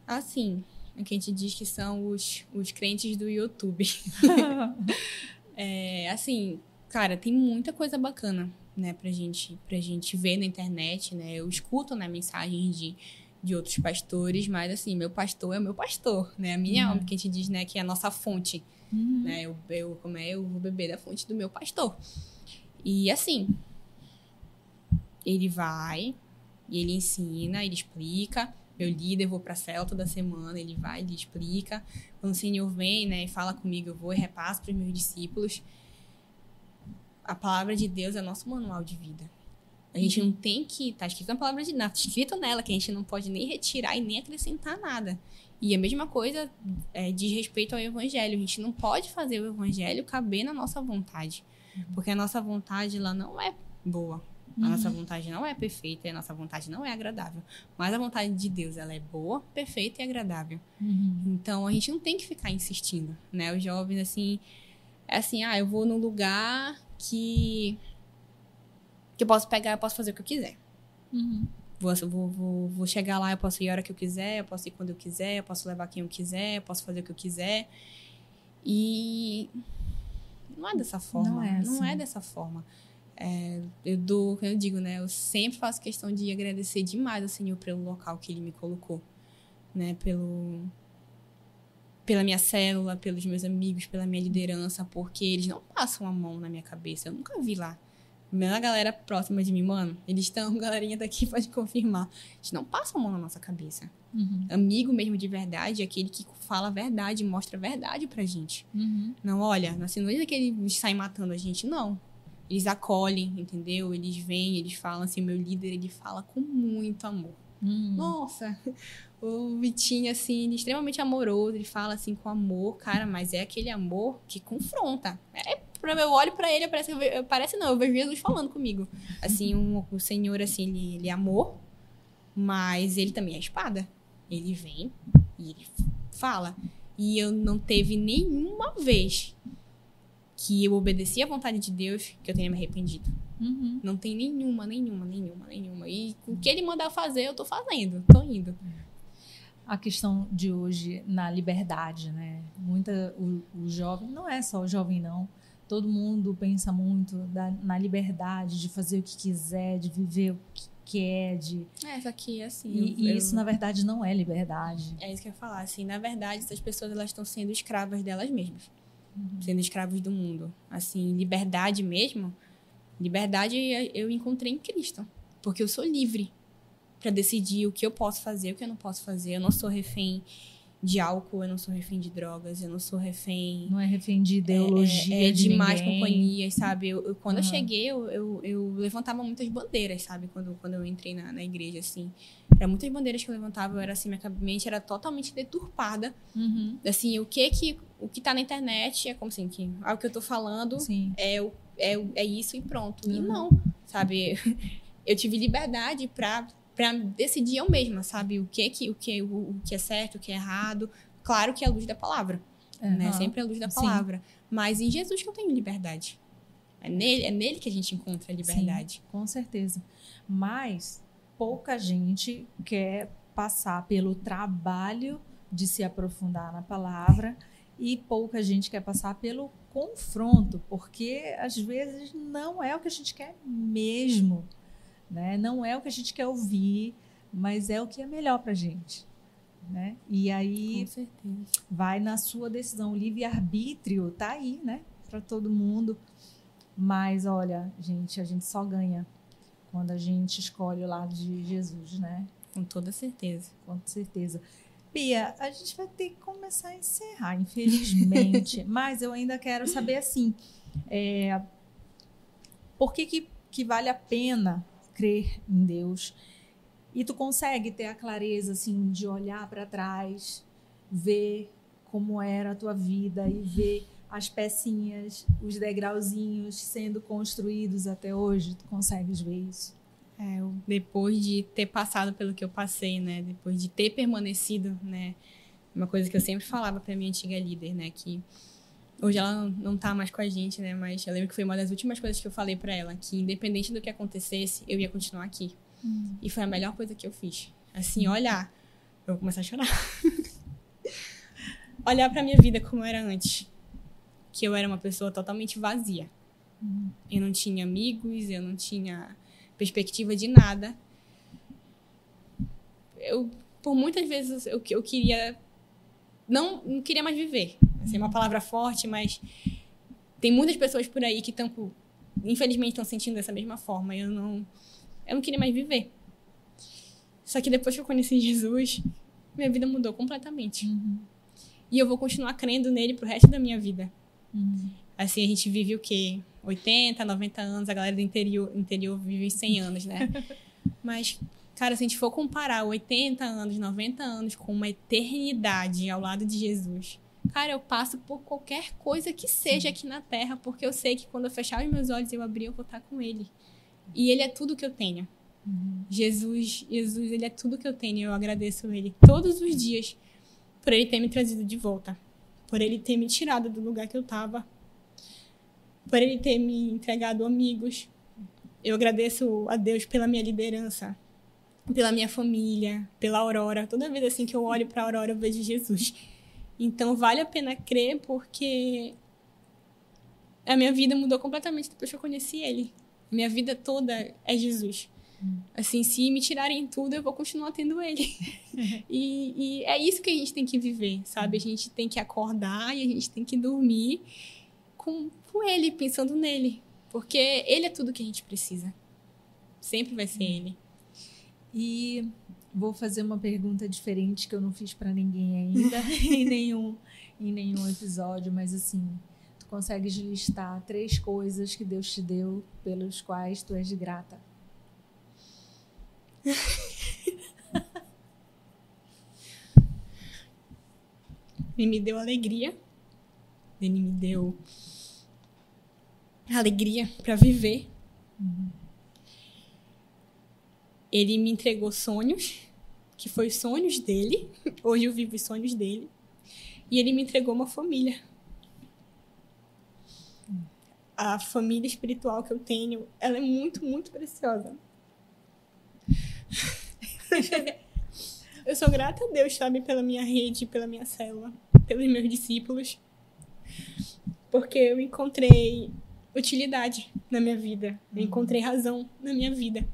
Assim, é que a gente diz que são os, os crentes do YouTube. *laughs* *laughs* é, assim, cara, tem muita coisa bacana, né, pra gente, pra gente ver na internet, né? Eu escuto, né, mensagens de, de outros pastores, mas assim, meu pastor é o meu pastor, né? A minha uhum. alma, que a gente diz, né, que é a nossa fonte. Uhum. Né? Eu, eu, como é, eu vou beber da fonte do meu pastor. E assim, ele vai, e ele ensina, ele explica, meu líder, vou para a célula toda semana, ele vai, ele explica. Quando o Senhor vem, né, e fala comigo, eu vou e repasso para os meus discípulos. A palavra de Deus é nosso manual de vida. A gente não tem que. Tá escrito na palavra de Deus, tá escrito nela, que a gente não pode nem retirar e nem acrescentar nada. E a mesma coisa é, diz respeito ao evangelho. A gente não pode fazer o evangelho caber na nossa vontade. Porque a nossa vontade, ela não é boa. A nossa uhum. vontade não é perfeita e a nossa vontade não é agradável. Mas a vontade de Deus, ela é boa, perfeita e agradável. Uhum. Então, a gente não tem que ficar insistindo, né? Os jovens, assim, é assim, ah, eu vou num lugar que que eu posso pegar, eu posso fazer o que eu quiser. Uhum. Vou, vou, vou, vou, chegar lá, eu posso ir a hora que eu quiser, eu posso ir quando eu quiser, eu posso levar quem eu quiser, eu posso fazer o que eu quiser. E não é dessa forma. Não é, assim. não é dessa forma. É, eu dou, eu digo, né? Eu sempre faço questão de agradecer demais ao Senhor pelo local que Ele me colocou, né? Pelo pela minha célula, pelos meus amigos, pela minha liderança, porque eles não passam a mão na minha cabeça. Eu nunca vi lá. Minha galera próxima de mim, mano, eles estão, *laughs* galerinha daqui pode confirmar. Eles não passam a mão na nossa cabeça. Uhum. Amigo mesmo de verdade é aquele que fala a verdade, mostra a verdade pra gente. Uhum. Não, olha, assim, não é que eles saem matando a gente, não eles acolhem, entendeu? Eles vêm, eles falam assim, meu líder, ele fala com muito amor. Hum. Nossa, *laughs* o Vitinho, assim, extremamente amoroso, ele fala assim com amor, cara, mas é aquele amor que confronta. É, eu olho para ele, parece, parece não, eu vejo Jesus falando comigo. Assim, um, o Senhor, assim, ele, ele é amor, mas ele também é espada. Ele vem e ele fala. E eu não teve nenhuma vez que eu obedeci à vontade de Deus, que eu tenha me arrependido. Uhum. Não tem nenhuma, nenhuma, nenhuma, nenhuma. E o que ele mandar fazer, eu tô fazendo, tô indo. A questão de hoje na liberdade, né? Muita, o, o jovem, não é só o jovem, não. Todo mundo pensa muito da, na liberdade de fazer o que quiser, de viver o que quer, de. É, só que assim. E, eu, isso, na verdade, não é liberdade. É isso que eu ia falar. Assim, na verdade, essas pessoas elas estão sendo escravas delas mesmas uhum. sendo escravos do mundo. Assim, liberdade mesmo. Liberdade eu encontrei em Cristo, porque eu sou livre para decidir o que eu posso fazer, o que eu não posso fazer. Eu não sou refém de álcool, eu não sou refém de drogas, eu não sou refém. Não é refém de ideologia. É, é, é de, de mais ninguém. companhias, sabe? Eu, eu- quando Uhum. eu cheguei, eu, eu, eu levantava muitas bandeiras, sabe? Quando, quando eu entrei na, na igreja, assim. Eram muitas bandeiras que eu levantava, eu era assim, minha mente era totalmente deturpada. Uhum. Assim, o que que, o que tá na internet é como assim, que, ah, o que eu tô falando Sim. é, o- é, é isso e pronto. E Uhum. não, sabe? *laughs* Eu tive liberdade pra, pra decidir eu mesma, sabe? O que que, o que, o, o que é certo, o que é errado. Claro que é a luz da palavra, né? Aham. Sempre a luz da Sim. palavra. Mas em Jesus que eu tenho liberdade. É nele, é nele que a gente encontra a liberdade. Com certeza. Mas pouca gente quer passar pelo trabalho de se aprofundar na palavra e pouca gente quer passar pelo confronto, porque às vezes não é o que a gente quer mesmo, né? Não é o que a gente quer ouvir, mas é o que é melhor pra gente, né? E aí vai na sua decisão. O livre-arbítrio tá aí, né? Para todo mundo. Mas olha, gente, a gente só ganha quando a gente escolhe o lado de Jesus, né? Com toda certeza. Com certeza. Pia, a gente vai ter que começar a encerrar, infelizmente. *laughs* Mas eu ainda quero saber assim: é, por que, que, que vale a pena crer em Deus? E tu consegue ter a clareza assim de olhar para trás, ver como era a tua vida e ver as pecinhas, os degrauzinhos sendo construídos até hoje? Tu consegues ver isso? É, eu- depois de ter passado pelo que eu passei, né? Depois de ter permanecido, né? Uma coisa que eu sempre falava pra minha antiga líder, né? Que hoje ela não- tá mais com a gente, né? Mas eu lembro que foi uma das últimas coisas que eu falei pra ela, que independente do que acontecesse, eu ia continuar aqui. E foi a melhor coisa que eu fiz. Assim, olhar. Eu vou começar a chorar. *laughs* olhar pra minha vida como era antes. Que eu era uma pessoa totalmente vazia. Eu não tinha amigos, eu não tinha perspectiva de nada. Eu, por muitas vezes, eu, eu queria. Não, não queria mais viver. Assim, é uma palavra forte, mas tem muitas pessoas por aí que estão, infelizmente, estão sentindo dessa mesma forma. Eu não, eu não queria mais viver. Só que depois que eu conheci *laughs* Jesus, minha vida mudou completamente. E eu vou continuar crendo nele pro resto da minha vida. Assim, a gente vive o quê? 80, 90 anos, a galera do interior, interior vive 100 *laughs* anos, né? Mas, cara, se a gente for comparar 80 anos, 90 anos com uma eternidade ao lado de Jesus, cara, eu passo por qualquer coisa que seja aqui na Terra, porque eu sei que quando eu fechar os meus olhos e eu abrir, eu vou estar com Ele. E Ele é tudo que eu tenho. Jesus, Jesus, Ele é tudo que eu tenho. Eu agradeço Ele todos os dias por Ele ter me trazido de volta, por Ele ter me tirado do lugar que eu estava, por Ele ter me entregado amigos. Eu agradeço a Deus pela minha liderança, pela minha família, pela Aurora. Toda vez assim que eu olho para a Aurora, eu vejo Jesus. Então vale a pena crer porque a minha vida mudou completamente depois que eu conheci Ele. Minha vida toda é Jesus. Assim, se me tirarem tudo, eu vou continuar tendo ele. *laughs* e, e é isso que a gente tem que viver, sabe? A gente tem que acordar e a gente tem que dormir com, com ele, pensando nele. Porque ele é tudo que a gente precisa. Sempre vai ser ele. E vou fazer uma pergunta diferente que eu não fiz para ninguém ainda *laughs* em nenhum em nenhum episódio, mas assim, tu consegues listar três coisas que Deus te deu pelos quais tu és grata? *laughs* Ele me deu alegria. Ele me deu alegria para viver. Ele me entregou sonhos, que foi os sonhos dele. *laughs* Hoje eu vivo os sonhos dele. E ele me entregou uma família. A família espiritual que eu tenho, ela é muito, muito preciosa. *laughs* eu sou grata a Deus, sabe, pela minha rede, pela minha célula, pelos meus discípulos. Porque eu encontrei utilidade na minha vida. Eu encontrei razão na minha vida.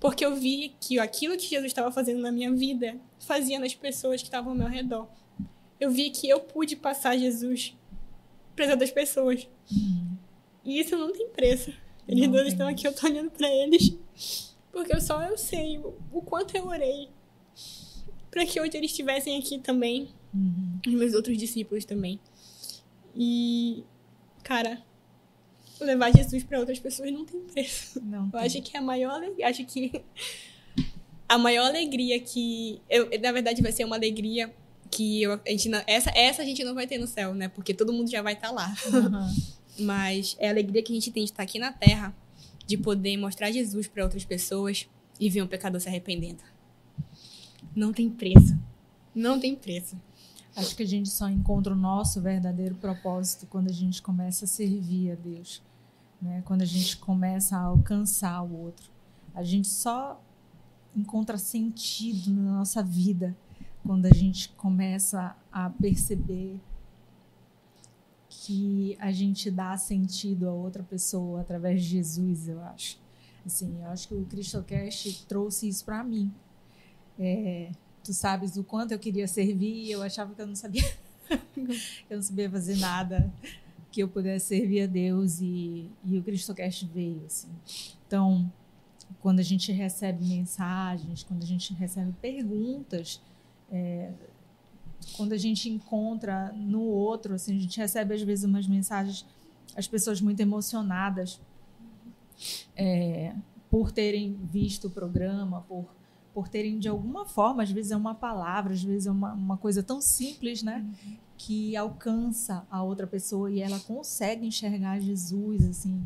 Porque eu vi que aquilo que Jesus estava fazendo na minha vida fazia nas pessoas que estavam ao meu redor. Eu vi que eu pude passar Jesus para as outras pessoas. E isso não tem preço. Eles Não dois estão aqui, eu tô olhando para eles. Porque eu só eu sei o, o quanto eu orei para que hoje eles estivessem aqui também, Uhum. os meus outros discípulos também. E, cara, levar Jesus para outras pessoas não tem preço. Não Eu acho que é a maior alegria, acho que *laughs* a maior alegria que eu, na verdade vai ser uma alegria que eu, a gente não, essa essa a gente não vai ter no céu, né? Porque todo mundo já vai estar lá. Uhum. *laughs* Mas é a alegria que a gente tem de estar aqui na terra, de poder mostrar Jesus para outras pessoas e ver um pecador se arrependendo. Não tem preço. Não tem preço. Acho que a gente só encontra o nosso verdadeiro propósito quando a gente começa a servir a Deus, né? Quando a gente começa a alcançar o outro. A gente só encontra sentido na nossa vida quando a gente começa a perceber que a gente dá sentido a outra pessoa através de Jesus, eu acho. Assim, eu acho que o Cristocast trouxe isso para mim. É, tu sabes o quanto eu queria servir eu achava que eu não sabia *laughs* eu não sabia fazer nada que eu pudesse servir a Deus e, e o Cristocast veio assim. Então quando a gente recebe mensagens quando a gente recebe perguntas é, quando a gente encontra no outro assim a gente recebe às vezes umas mensagens as pessoas muito emocionadas é, por terem visto o programa por por terem de alguma forma, às vezes é uma palavra, às vezes é uma, uma coisa tão simples, né? Que alcança a outra pessoa e ela consegue enxergar Jesus, assim.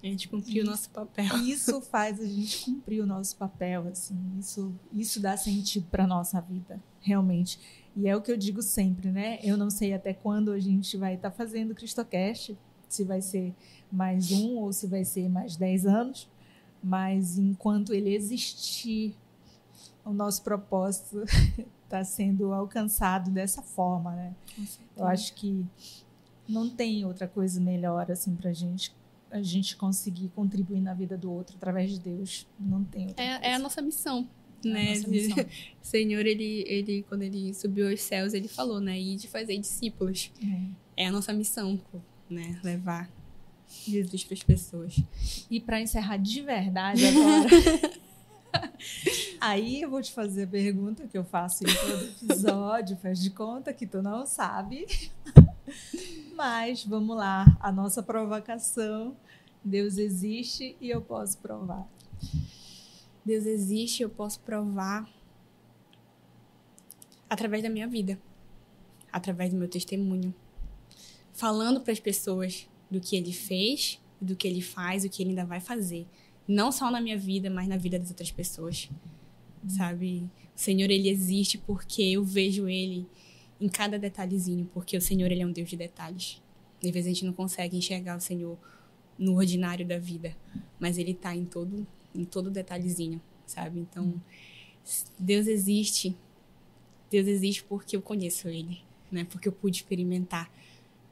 A gente cumpriu o nosso papel. *laughs* Isso faz a gente cumprir o nosso papel, assim. Isso, isso dá sentido para nossa vida, realmente. E é o que eu digo sempre, né? Eu não sei até quando a gente vai estar tá fazendo o Cristocast, se vai ser mais um ou se vai ser mais dez anos, mas enquanto ele existir, o nosso propósito está *laughs* sendo alcançado dessa forma, né? Eu acho que não tem outra coisa melhor assim para gente a gente conseguir contribuir na vida do outro através de Deus. Não tem outra É, coisa. é a nossa missão, É a né? nossa missão. O *laughs* Senhor, ele, ele, quando ele subiu aos céus, ele falou, né? E de fazer discípulos. É. É a nossa missão, né? Levar Jesus para as pessoas. E para encerrar de verdade agora, *laughs* aí eu vou te fazer a pergunta que eu faço em todo episódio, *laughs* faz de conta que tu não sabe. Mas vamos lá, a nossa provocação. Deus existe e eu posso provar. Deus existe, eu posso provar através da minha vida, através do meu testemunho, falando para as pessoas do que ele fez, do que ele faz, o que ele ainda vai fazer, não só na minha vida, mas na vida das outras pessoas. Sabe? O Senhor ele existe porque eu vejo ele em cada detalhezinho, porque o Senhor ele é um Deus de detalhes. Às vezes a gente não consegue enxergar o Senhor no ordinário da vida, mas ele está em todo em todo detalhezinho, sabe? Então, Deus existe. Deus existe porque eu conheço ele, né? Porque eu pude experimentar,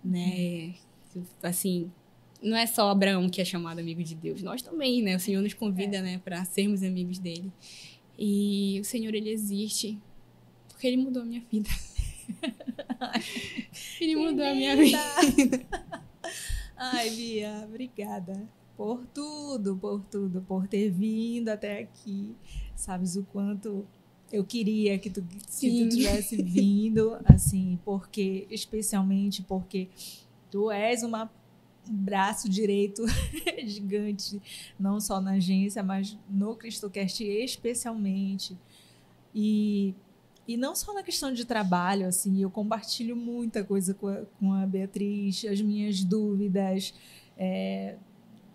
né? Assim, não é só Abraão que é chamado amigo de Deus, nós também, né? O Senhor nos convida, né, para sermos amigos dele. E o Senhor ele existe porque ele mudou a minha vida. *laughs* ele mudou a minha vida. *laughs* Ai, Bia, obrigada por tudo, por tudo, por ter vindo até aqui. Sabes o quanto eu queria que tu, que tu tivesse vindo, *laughs* assim, porque, especialmente porque tu és uma, um braço direito *laughs* gigante, não só na agência, mas no CristoCast especialmente. E e não só na questão de trabalho, assim, eu compartilho muita coisa com a, com a Beatriz, as minhas dúvidas, é,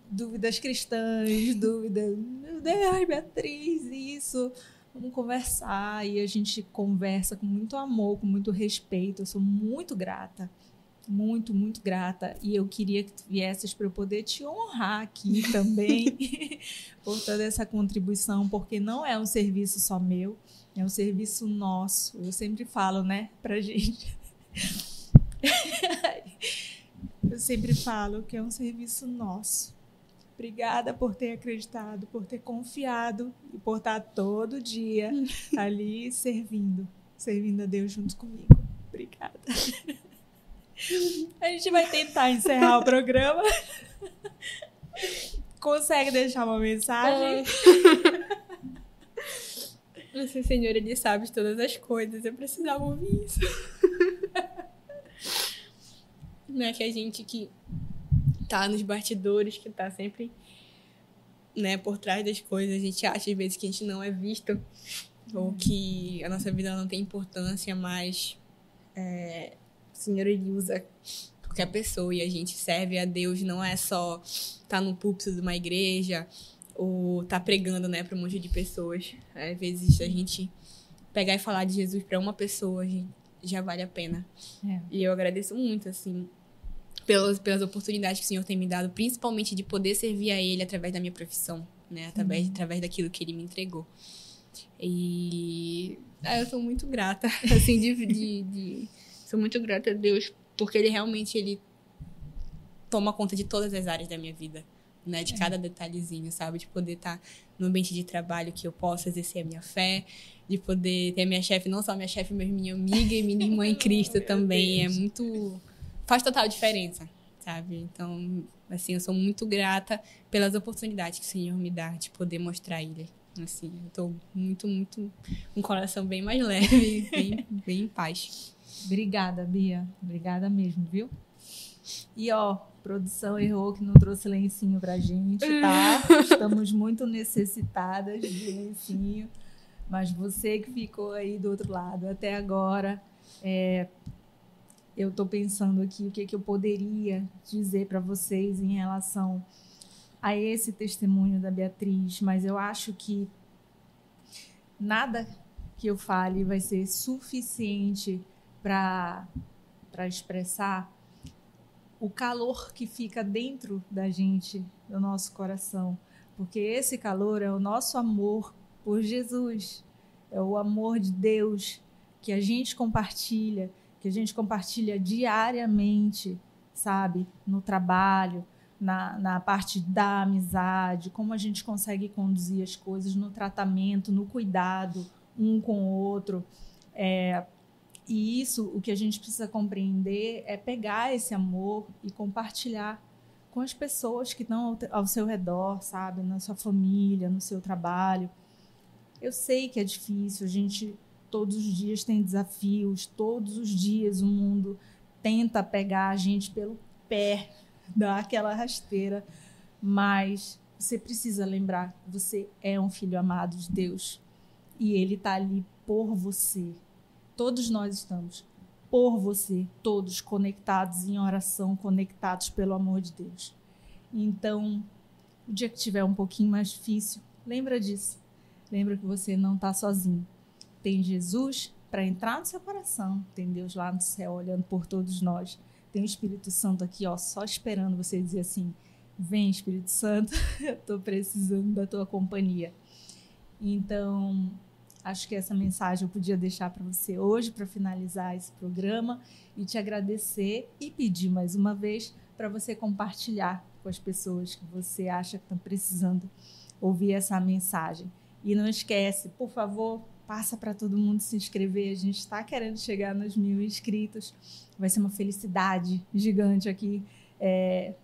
dúvidas cristãs, *laughs* dúvidas, meu Deus, Beatriz, isso, vamos conversar. E a gente conversa com muito amor, com muito respeito. Eu sou muito grata, muito, muito grata. E eu queria que tu viesses para eu poder te honrar aqui *laughs* também *laughs* por toda essa contribuição, porque não é um serviço só meu. É um serviço nosso. Eu sempre falo, né, pra gente. *laughs* Eu sempre falo que é um serviço nosso. Obrigada por ter acreditado, por ter confiado e por estar todo dia ali servindo, servindo a Deus junto comigo. Obrigada. A gente vai tentar encerrar o programa. Consegue deixar uma mensagem? Nossa, Senhor, Ele sabe de todas as coisas. Eu precisava ouvir isso. Não é que a gente que tá nos bastidores, que tá sempre né, por trás das coisas, a gente acha às vezes que a gente não é visto ou que a nossa vida não tem importância, mas é, Senhor ele usa qualquer pessoa e a gente serve a Deus não é só estar tá no púlpito de uma igreja ou estar tá pregando, né, para um monte de pessoas. Às vezes a gente pegar e falar de Jesus para uma pessoa já vale a pena. É. E eu agradeço muito, assim, pelas, pelas oportunidades que o Senhor tem me dado, principalmente de poder servir a Ele através da minha profissão, né? Através, uhum. através daquilo que Ele me entregou. E ah, eu sou muito grata, *laughs* assim, de, de, de, Sou muito grata a Deus, porque Ele realmente ele toma conta de todas as áreas da minha vida, né? De é. cada detalhezinho, sabe? De poder estar tá no ambiente de trabalho que eu possa exercer a minha fé, de poder ter a minha chefe, não só minha chefe, mas minha amiga e minha irmã em *laughs* Cristo também. É muito faz total diferença, sabe? Então, assim, eu sou muito grata pelas oportunidades que o Senhor me dá de poder mostrar Ele. Assim, eu tô muito, muito, um coração bem mais leve, *laughs* bem, bem em paz. Obrigada, Bia. Obrigada mesmo, viu? E ó, produção errou que não trouxe lencinho pra gente, tá? *laughs* Estamos muito necessitadas de lencinho. Mas você que ficou aí do outro lado até agora, é, eu estou pensando aqui o que, que eu poderia dizer para vocês em relação a esse testemunho da Beatriz, mas eu acho que nada que eu fale vai ser suficiente para expressar o calor que fica dentro da gente, do nosso coração, porque esse calor é o nosso amor por Jesus, é o amor de Deus que a gente compartilha que a gente compartilha diariamente, sabe? No trabalho, na, na parte da amizade, como a gente consegue conduzir as coisas no tratamento, no cuidado um com o outro. É, e isso, o que a gente precisa compreender é pegar esse amor e compartilhar com as pessoas que estão ao, seu redor, sabe? Na sua família, no seu trabalho. Eu sei que é difícil, a gente Todos os dias tem desafios, todos os dias o mundo tenta pegar a gente pelo pé, *laughs* dar aquela rasteira, mas você precisa lembrar, você é um filho amado de Deus e ele está ali por você. Todos nós estamos por você, todos conectados em oração, conectados pelo amor de Deus. Então, o dia que tiver um pouquinho mais difícil, lembra disso. Lembra que você não está sozinho tem Jesus para entrar no seu coração, tem Deus lá no céu olhando por todos nós, tem o Espírito Santo aqui, ó, só esperando você dizer assim: "Vem, Espírito Santo, *laughs* eu estou precisando da tua companhia". Então, acho que essa mensagem eu podia deixar para você hoje para finalizar esse programa e te agradecer e pedir mais uma vez para você compartilhar com as pessoas que você acha que estão precisando ouvir essa mensagem. E não esquece, por favor, passa para todo mundo se inscrever. A gente está querendo chegar nos mil inscritos. Vai ser uma felicidade gigante aqui é,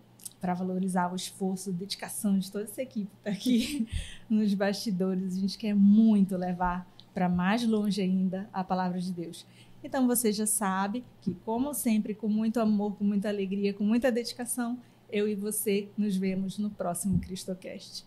para valorizar o esforço, a dedicação de toda essa equipe está aqui *laughs* nos bastidores. A gente quer muito levar para mais longe ainda a palavra de Deus. Então você já sabe que, como sempre, com muito amor, com muita alegria, com muita dedicação, eu e você nos vemos no próximo CristoCast.